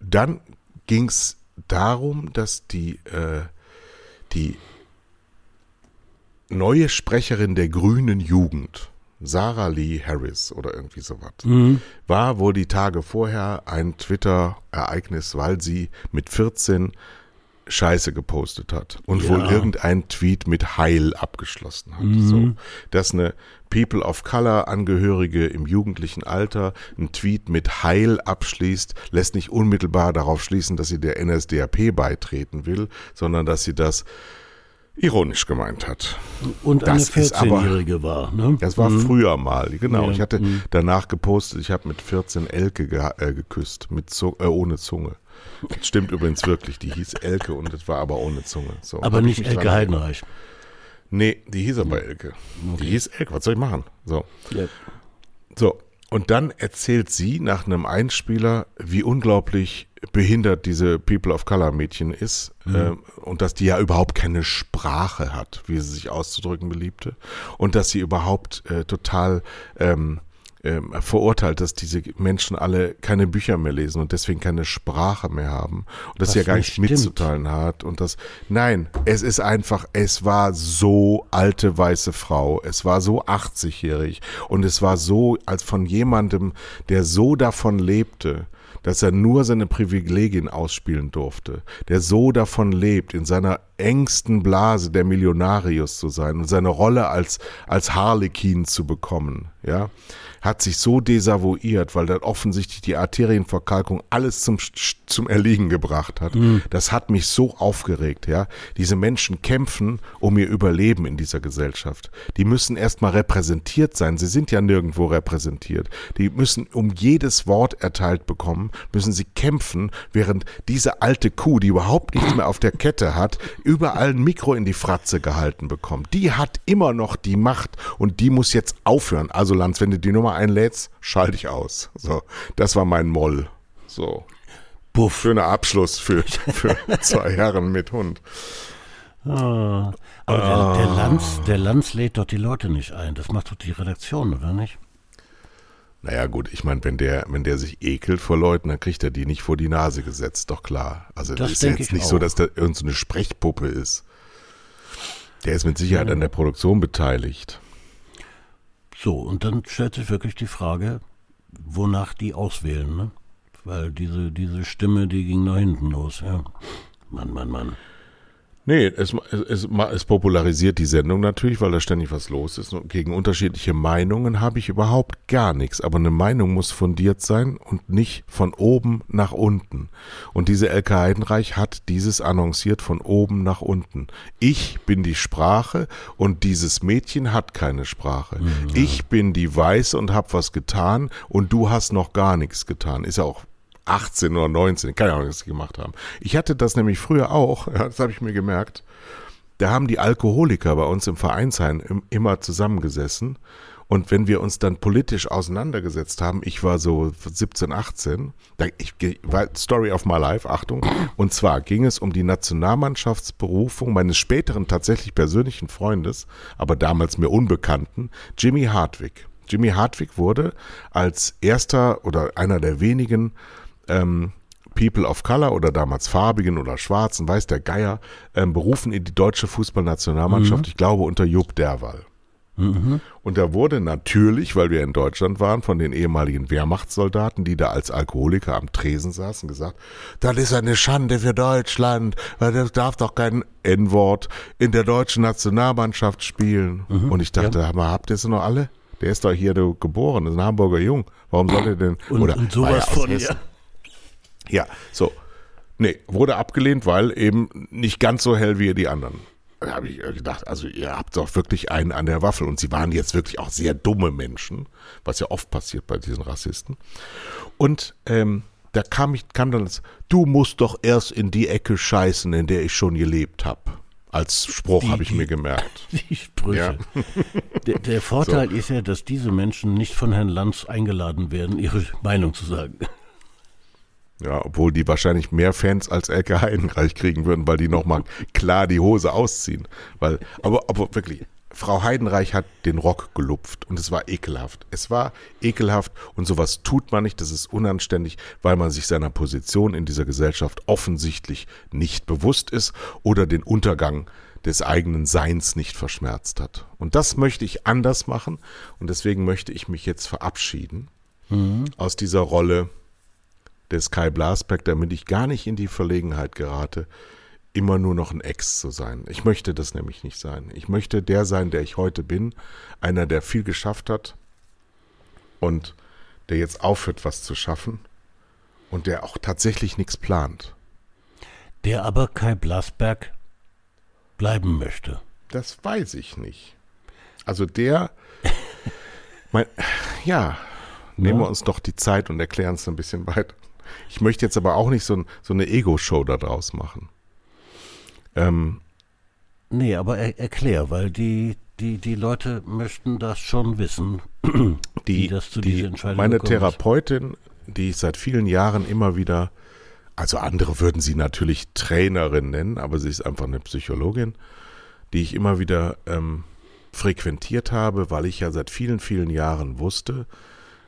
dann ging's darum, dass die, äh, die neue Sprecherin der grünen Jugend, Sarah Lee Harris oder irgendwie sowas, mhm. war wohl die Tage vorher ein Twitter-Ereignis, weil sie mit 14 Scheiße gepostet hat und ja. wohl irgendein Tweet mit Heil abgeschlossen hat. Mhm. So, dass eine People of Color Angehörige im jugendlichen Alter einen Tweet mit Heil abschließt, lässt nicht unmittelbar darauf schließen, dass sie der NSDAP beitreten will, sondern dass sie das ironisch gemeint hat. Und eine 14-Jährige war. Ne? Das war mhm. früher mal, genau. Ja. Ich hatte mhm. danach gepostet, ich habe mit 14 Elke ge äh, geküsst, mit Zung äh, ohne Zunge. Das stimmt übrigens wirklich, die hieß Elke und es war aber ohne Zunge. So, aber nicht Elke Heidenreich. Nee, die hieß aber Elke. Okay. Die hieß Elke, was soll ich machen? So. Ja. So, und dann erzählt sie nach einem Einspieler, wie unglaublich behindert diese People of Color Mädchen ist mhm. äh, und dass die ja überhaupt keine Sprache hat, wie sie sich auszudrücken beliebte und dass sie überhaupt äh, total ähm, ähm, verurteilt, dass diese Menschen alle keine Bücher mehr lesen und deswegen keine Sprache mehr haben und sie ja gar nicht stimmt. mitzuteilen hat und das nein, es ist einfach, es war so alte weiße Frau, es war so 80-jährig und es war so als von jemandem, der so davon lebte, dass er nur seine Privilegien ausspielen durfte, der so davon lebt, in seiner engsten Blase der Millionarius zu sein und seine Rolle als, als Harlekin zu bekommen, ja, hat sich so desavouiert, weil dann offensichtlich die Arterienverkalkung alles zum, zum Erliegen gebracht hat. Das hat mich so aufgeregt, ja. Diese Menschen kämpfen um ihr Überleben in dieser Gesellschaft. Die müssen erstmal repräsentiert sein. Sie sind ja nirgendwo repräsentiert. Die müssen um jedes Wort erteilt bekommen, müssen sie kämpfen, während diese alte Kuh, die überhaupt nichts mehr auf der Kette hat, überall ein Mikro in die Fratze gehalten bekommt. Die hat immer noch die Macht und die muss jetzt aufhören. Also Lanz, wenn du die Nummer einlädst, schalte ich aus. So, das war mein Moll. So, Buff. schöner Abschluss für, für zwei Herren mit Hund. Ah. Aber der, der, Lanz, der Lanz lädt doch die Leute nicht ein. Das macht doch die Redaktion, oder nicht? Naja gut, ich meine, wenn der, wenn der sich ekelt vor Leuten, dann kriegt er die nicht vor die Nase gesetzt, doch klar. Also Das das ist ja jetzt ich nicht so, auch. dass da irgendeine so eine Sprechpuppe ist. Der ist mit Sicherheit an der Produktion beteiligt. So, und dann stellt sich wirklich die Frage, wonach die auswählen, ne? Weil diese, diese Stimme, die ging nach hinten los, ja. Mann, Mann, Mann. Nee, es, es, es popularisiert die Sendung natürlich, weil da ständig was los ist. Und gegen unterschiedliche Meinungen habe ich überhaupt gar nichts. Aber eine Meinung muss fundiert sein und nicht von oben nach unten. Und diese Elke Heidenreich hat dieses annonciert von oben nach unten. Ich bin die Sprache und dieses Mädchen hat keine Sprache. Ich bin die Weiße und habe was getan und du hast noch gar nichts getan. Ist ja auch 18 oder 19, keine Ahnung, was sie gemacht haben. Ich hatte das nämlich früher auch, das habe ich mir gemerkt. Da haben die Alkoholiker bei uns im Vereinsheim im, immer zusammengesessen. Und wenn wir uns dann politisch auseinandergesetzt haben, ich war so 17, 18, da, ich, Story of my life, Achtung, und zwar ging es um die Nationalmannschaftsberufung meines späteren tatsächlich persönlichen Freundes, aber damals mir Unbekannten, Jimmy Hartwig. Jimmy Hartwig wurde als erster oder einer der wenigen ähm, People of Color oder damals Farbigen oder Schwarzen, weiß der Geier, ähm, berufen in die deutsche Fußballnationalmannschaft, ich glaube unter Jupp Derwall. Und er wurde natürlich, weil wir in Deutschland waren, von den ehemaligen Wehrmachtssoldaten, die da als Alkoholiker am Tresen saßen, gesagt, das ist eine Schande für Deutschland, weil das darf doch kein N-Wort in der deutschen Nationalmannschaft spielen. Und ich dachte, ja. habt ihr es noch alle? Der ist doch hier geboren, ist ein Hamburger Jung. Warum soll er denn? Und, oder und sowas von, Hessen? ja. Ja, so. Nee, wurde abgelehnt, weil eben nicht ganz so hell wie die anderen. Da habe ich gedacht, also ihr habt doch wirklich einen an der Waffel. Und sie waren jetzt wirklich auch sehr dumme Menschen, was ja oft passiert bei diesen Rassisten. Und ähm, da kam, ich, kam dann das, du musst doch erst in die Ecke scheißen, in der ich schon gelebt habe. Als Spruch habe ich die- mir gemerkt. Die Sprüche. Der, der Vorteil ist ja, dass diese Menschen nicht von Herrn Lanz eingeladen werden, ihre Meinung zu sagen. Ja, obwohl die wahrscheinlich mehr Fans als Elke Heidenreich kriegen würden, weil die nochmal klar die Hose ausziehen. Weil, aber, aber wirklich, Frau Heidenreich hat den Rock gelupft und es war ekelhaft. Es war ekelhaft und sowas tut man nicht, das ist unanständig, weil man sich seiner Position in dieser Gesellschaft offensichtlich nicht bewusst ist oder den Untergang des eigenen Seins nicht verschmerzt hat. Und das möchte ich anders machen und deswegen möchte ich mich jetzt verabschieden aus dieser Rolle des Kai Blasberg, damit ich gar nicht in die Verlegenheit gerate, immer nur noch ein Ex zu sein. Ich möchte das nämlich nicht sein. Ich möchte der sein, der ich heute bin, einer, der viel geschafft hat und der jetzt aufhört, was zu schaffen und der auch tatsächlich nichts plant. Der aber Kai Blasberg bleiben möchte. Das weiß ich nicht. Also der, mein, ja, nehmen wir uns doch die Zeit und erklären es ein bisschen weiter. Ich möchte jetzt aber auch nicht so, so eine Ego-Show daraus machen. Ähm, Nee, aber er, erklär, weil die, die, die Leute möchten das schon wissen. die, Wie das zu die, dieser Entscheidung meine gekommen ist. Therapeutin, die ich seit vielen Jahren immer wieder, also andere würden sie natürlich Trainerin nennen, aber sie ist einfach eine Psychologin, die ich immer wieder ähm, frequentiert habe, weil ich ja seit vielen, vielen Jahren wusste,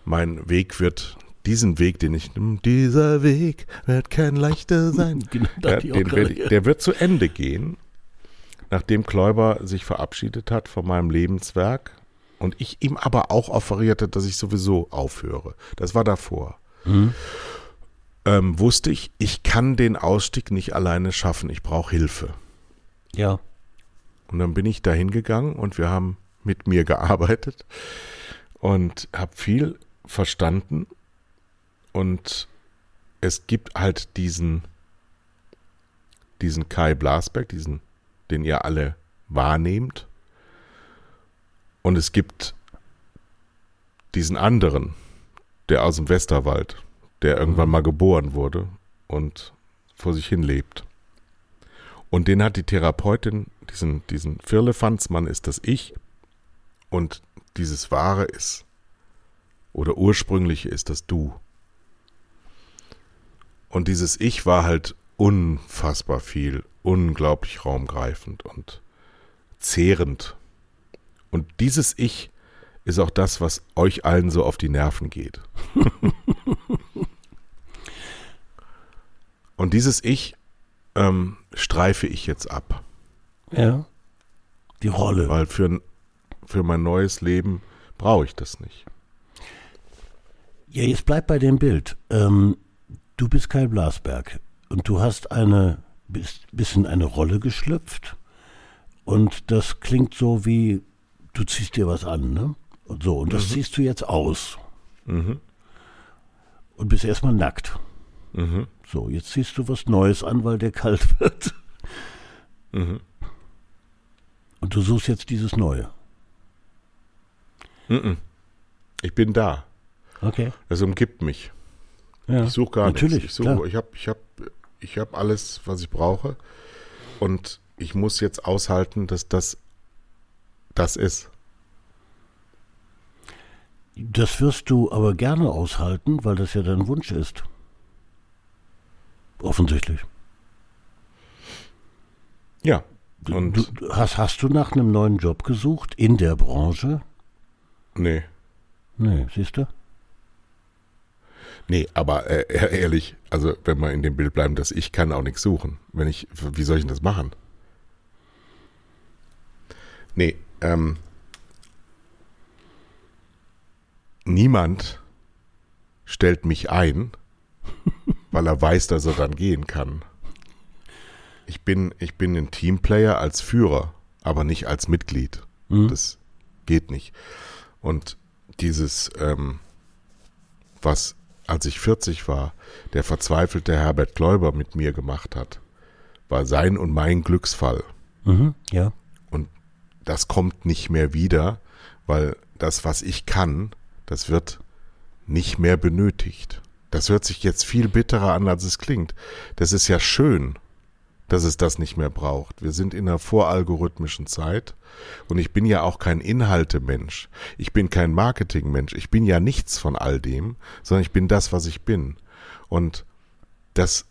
mein Weg wird, diesen Weg, den ich, dieser Weg wird kein leichter sein. Genau, Ja, ich, der wird zu Ende gehen, nachdem Kläuber sich verabschiedet hat von meinem Lebenswerk und ich ihm aber auch offerierte, dass ich sowieso aufhöre. Das war davor. Mhm. Ähm, wusste ich, ich kann den Ausstieg nicht alleine schaffen. Ich brauche Hilfe. Ja. Und dann bin ich da hingegangen und wir haben mit mir gearbeitet und habe viel verstanden. Und es gibt halt diesen, diesen Kai Blasberg, diesen, den ihr alle wahrnehmt. Und es gibt diesen anderen, der aus dem Westerwald, der irgendwann mal geboren wurde und vor sich hin lebt. Und den hat die Therapeutin, diesen, diesen Firlefanzmann ist das Ich und dieses Wahre ist oder ursprüngliche ist das Du. Und dieses Ich war halt unfassbar viel, unglaublich raumgreifend und zehrend. Und dieses Ich ist auch das, was euch allen so auf die Nerven geht. und dieses Ich ähm, streife ich jetzt ab. Ja. Die Rolle. Weil für, für mein neues Leben brauche ich das nicht. Ja, jetzt bleib bei dem Bild. Ähm, du bist Kai Blasberg und du hast eine, bist, in eine Rolle geschlüpft und das klingt so wie, du ziehst dir was an, ne? Und so, und das ziehst du jetzt aus. Mhm. Und bist erstmal nackt. Mhm. So, jetzt ziehst du was Neues an, weil der kalt wird. Mhm. Und du suchst jetzt dieses Neue. Mhm. Ich bin da. Okay. Es umgibt mich. Ja. Ich suche gar Natürlich, nichts. Ich suche, klar. ich habe ich hab, ich hab alles, was ich brauche. Und ich muss jetzt aushalten, dass das das ist. Das wirst du aber gerne aushalten, weil das ja dein Wunsch ist. Offensichtlich. Ja. Und du- hast, hast du nach einem neuen Job gesucht in der Branche? nee. Nee, siehst du? Nee, aber äh, ehrlich, also wenn wir in dem Bild bleiben, dass ich kann auch nichts suchen. Wenn ich, wie soll ich denn das machen? Nee, ähm, niemand stellt mich ein, weil er weiß, dass er dann gehen kann. Ich bin, ich bin ein Teamplayer als Führer, aber nicht als Mitglied. Das geht nicht. Und dieses, ähm, was als ich 40 war, der verzweifelte Herbert Gläuber mit mir gemacht hat, war sein und mein Glücksfall. Mhm, ja. Und das kommt nicht mehr wieder, weil das, was ich kann, das wird nicht mehr benötigt. Das hört sich jetzt viel bitterer an, als es klingt. Das ist ja schön, dass es das nicht mehr braucht. Wir sind in einer voralgorithmischen Zeit und ich bin ja auch kein Inhaltemensch. Ich bin kein Marketingmensch. Ich bin ja nichts von all dem, sondern ich bin das, was ich bin. Und das,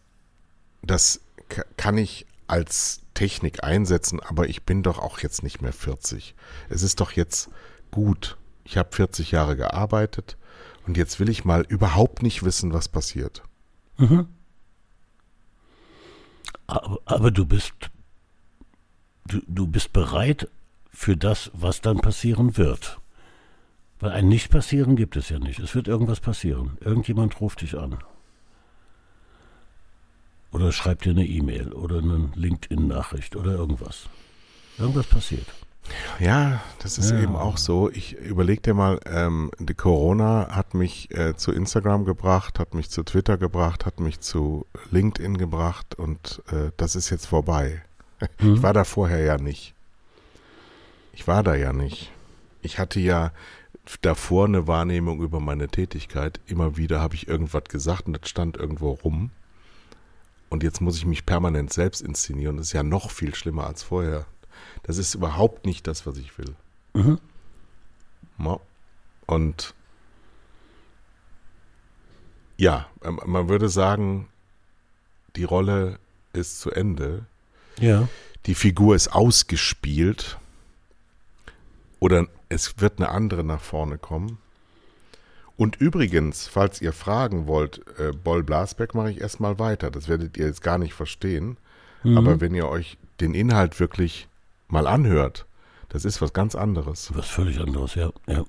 das ka- kann ich als Technik einsetzen, aber ich bin doch auch jetzt nicht mehr 40. Es ist doch jetzt gut. Ich habe 40 Jahre gearbeitet und jetzt will ich mal überhaupt nicht wissen, was passiert. Aber, aber du bist du, du bist bereit für das, was dann passieren wird. Weil ein Nicht-Passieren gibt es ja nicht. Es wird irgendwas passieren. Irgendjemand ruft dich an. Oder schreibt dir eine E-Mail oder eine LinkedIn-Nachricht oder irgendwas. Irgendwas passiert. Ja, das ist Ja. eben auch so. Ich überleg dir mal, ähm, die Corona hat mich äh, zu Instagram gebracht, hat mich zu Twitter gebracht, hat mich zu LinkedIn gebracht und äh, das ist jetzt vorbei. Ich war da vorher ja nicht. Ich war da ja nicht. Ich hatte ja davor eine Wahrnehmung über meine Tätigkeit. Immer wieder habe ich irgendwas gesagt und das stand irgendwo rum. Und jetzt muss ich mich permanent selbst inszenieren. Das ist ja noch viel schlimmer als vorher. Das ist überhaupt nicht das, was ich will. Mhm. Ja. Und ja, ähm, man würde sagen, die Rolle ist zu Ende. Ja. Die Figur ist ausgespielt. Oder es wird eine andere nach vorne kommen. Und übrigens, falls ihr fragen wollt, äh, Boll Blasberg mache ich erstmal weiter. Das werdet ihr jetzt gar nicht verstehen. Mhm. Aber wenn ihr euch den Inhalt wirklich mal anhört, das ist was ganz anderes. Was völlig anderes, ja. ja.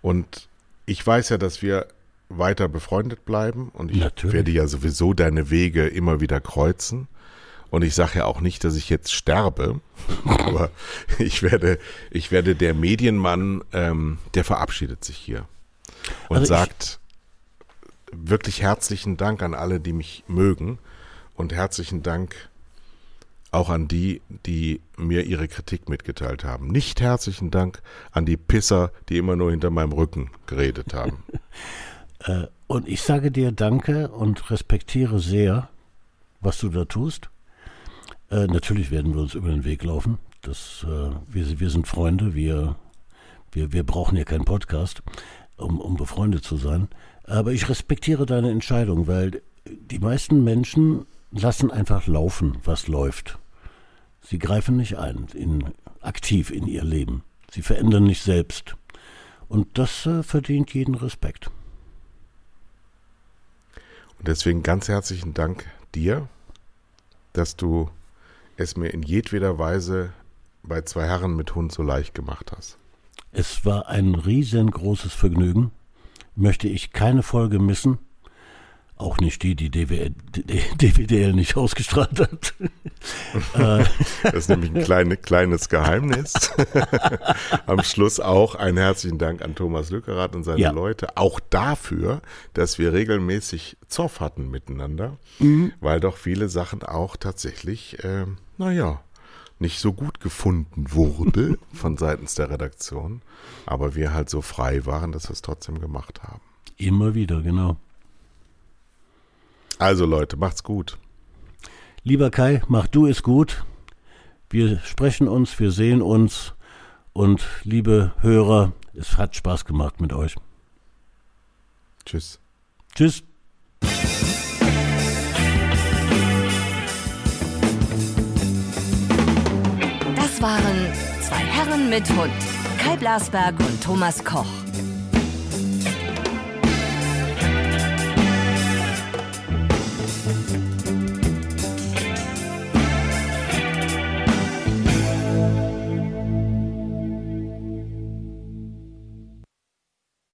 Und ich weiß ja, dass wir weiter befreundet bleiben und ich Natürlich. werde ja sowieso deine Wege immer wieder kreuzen. Und ich sage ja auch nicht, dass ich jetzt sterbe, aber ich werde, ich werde der Medienmann, ähm, der verabschiedet sich hier und also sagt wirklich herzlichen Dank an alle, die mich mögen und herzlichen Dank auch an die, die mir ihre Kritik mitgeteilt haben. Nicht herzlichen Dank an die Pisser, die immer nur hinter meinem Rücken geredet haben. Äh, und ich sage dir Danke und respektiere sehr, was du da tust. Äh, natürlich werden wir uns über den Weg laufen. Das, äh, wir, wir sind Freunde, wir, wir, wir brauchen ja keinen Podcast, um, um befreundet zu sein. Aber ich respektiere deine Entscheidung, weil die meisten Menschen lassen einfach laufen, was läuft. Sie greifen nicht ein, in, aktiv in ihr Leben. Sie verändern nicht selbst. Und das äh, verdient jeden Respekt. Und deswegen ganz herzlichen Dank dir, dass du es mir in jedweder Weise bei zwei Herren mit Hund so leicht gemacht hast. Es war ein riesengroßes Vergnügen. Möchte ich keine Folge missen. Auch nicht die, die DWDL nicht ausgestrahlt hat. Das ist nämlich ein kleine, kleines Geheimnis. Am Schluss auch einen herzlichen Dank an Thomas Lückerath und seine ja. Leute. Auch dafür, dass wir regelmäßig Zoff hatten miteinander, mhm. weil doch viele Sachen auch tatsächlich, äh, naja, nicht so gut gefunden wurde von seitens der Redaktion. Aber wir halt so frei waren, dass wir es trotzdem gemacht haben. Immer wieder, genau. Also Leute, macht's gut. Lieber Kai, mach du es gut. Wir sprechen uns, wir sehen uns und liebe Hörer, es hat Spaß gemacht mit euch. Tschüss. Tschüss. Das waren zwei Herren mit Hund, Kai Blasberg und Thomas Koch.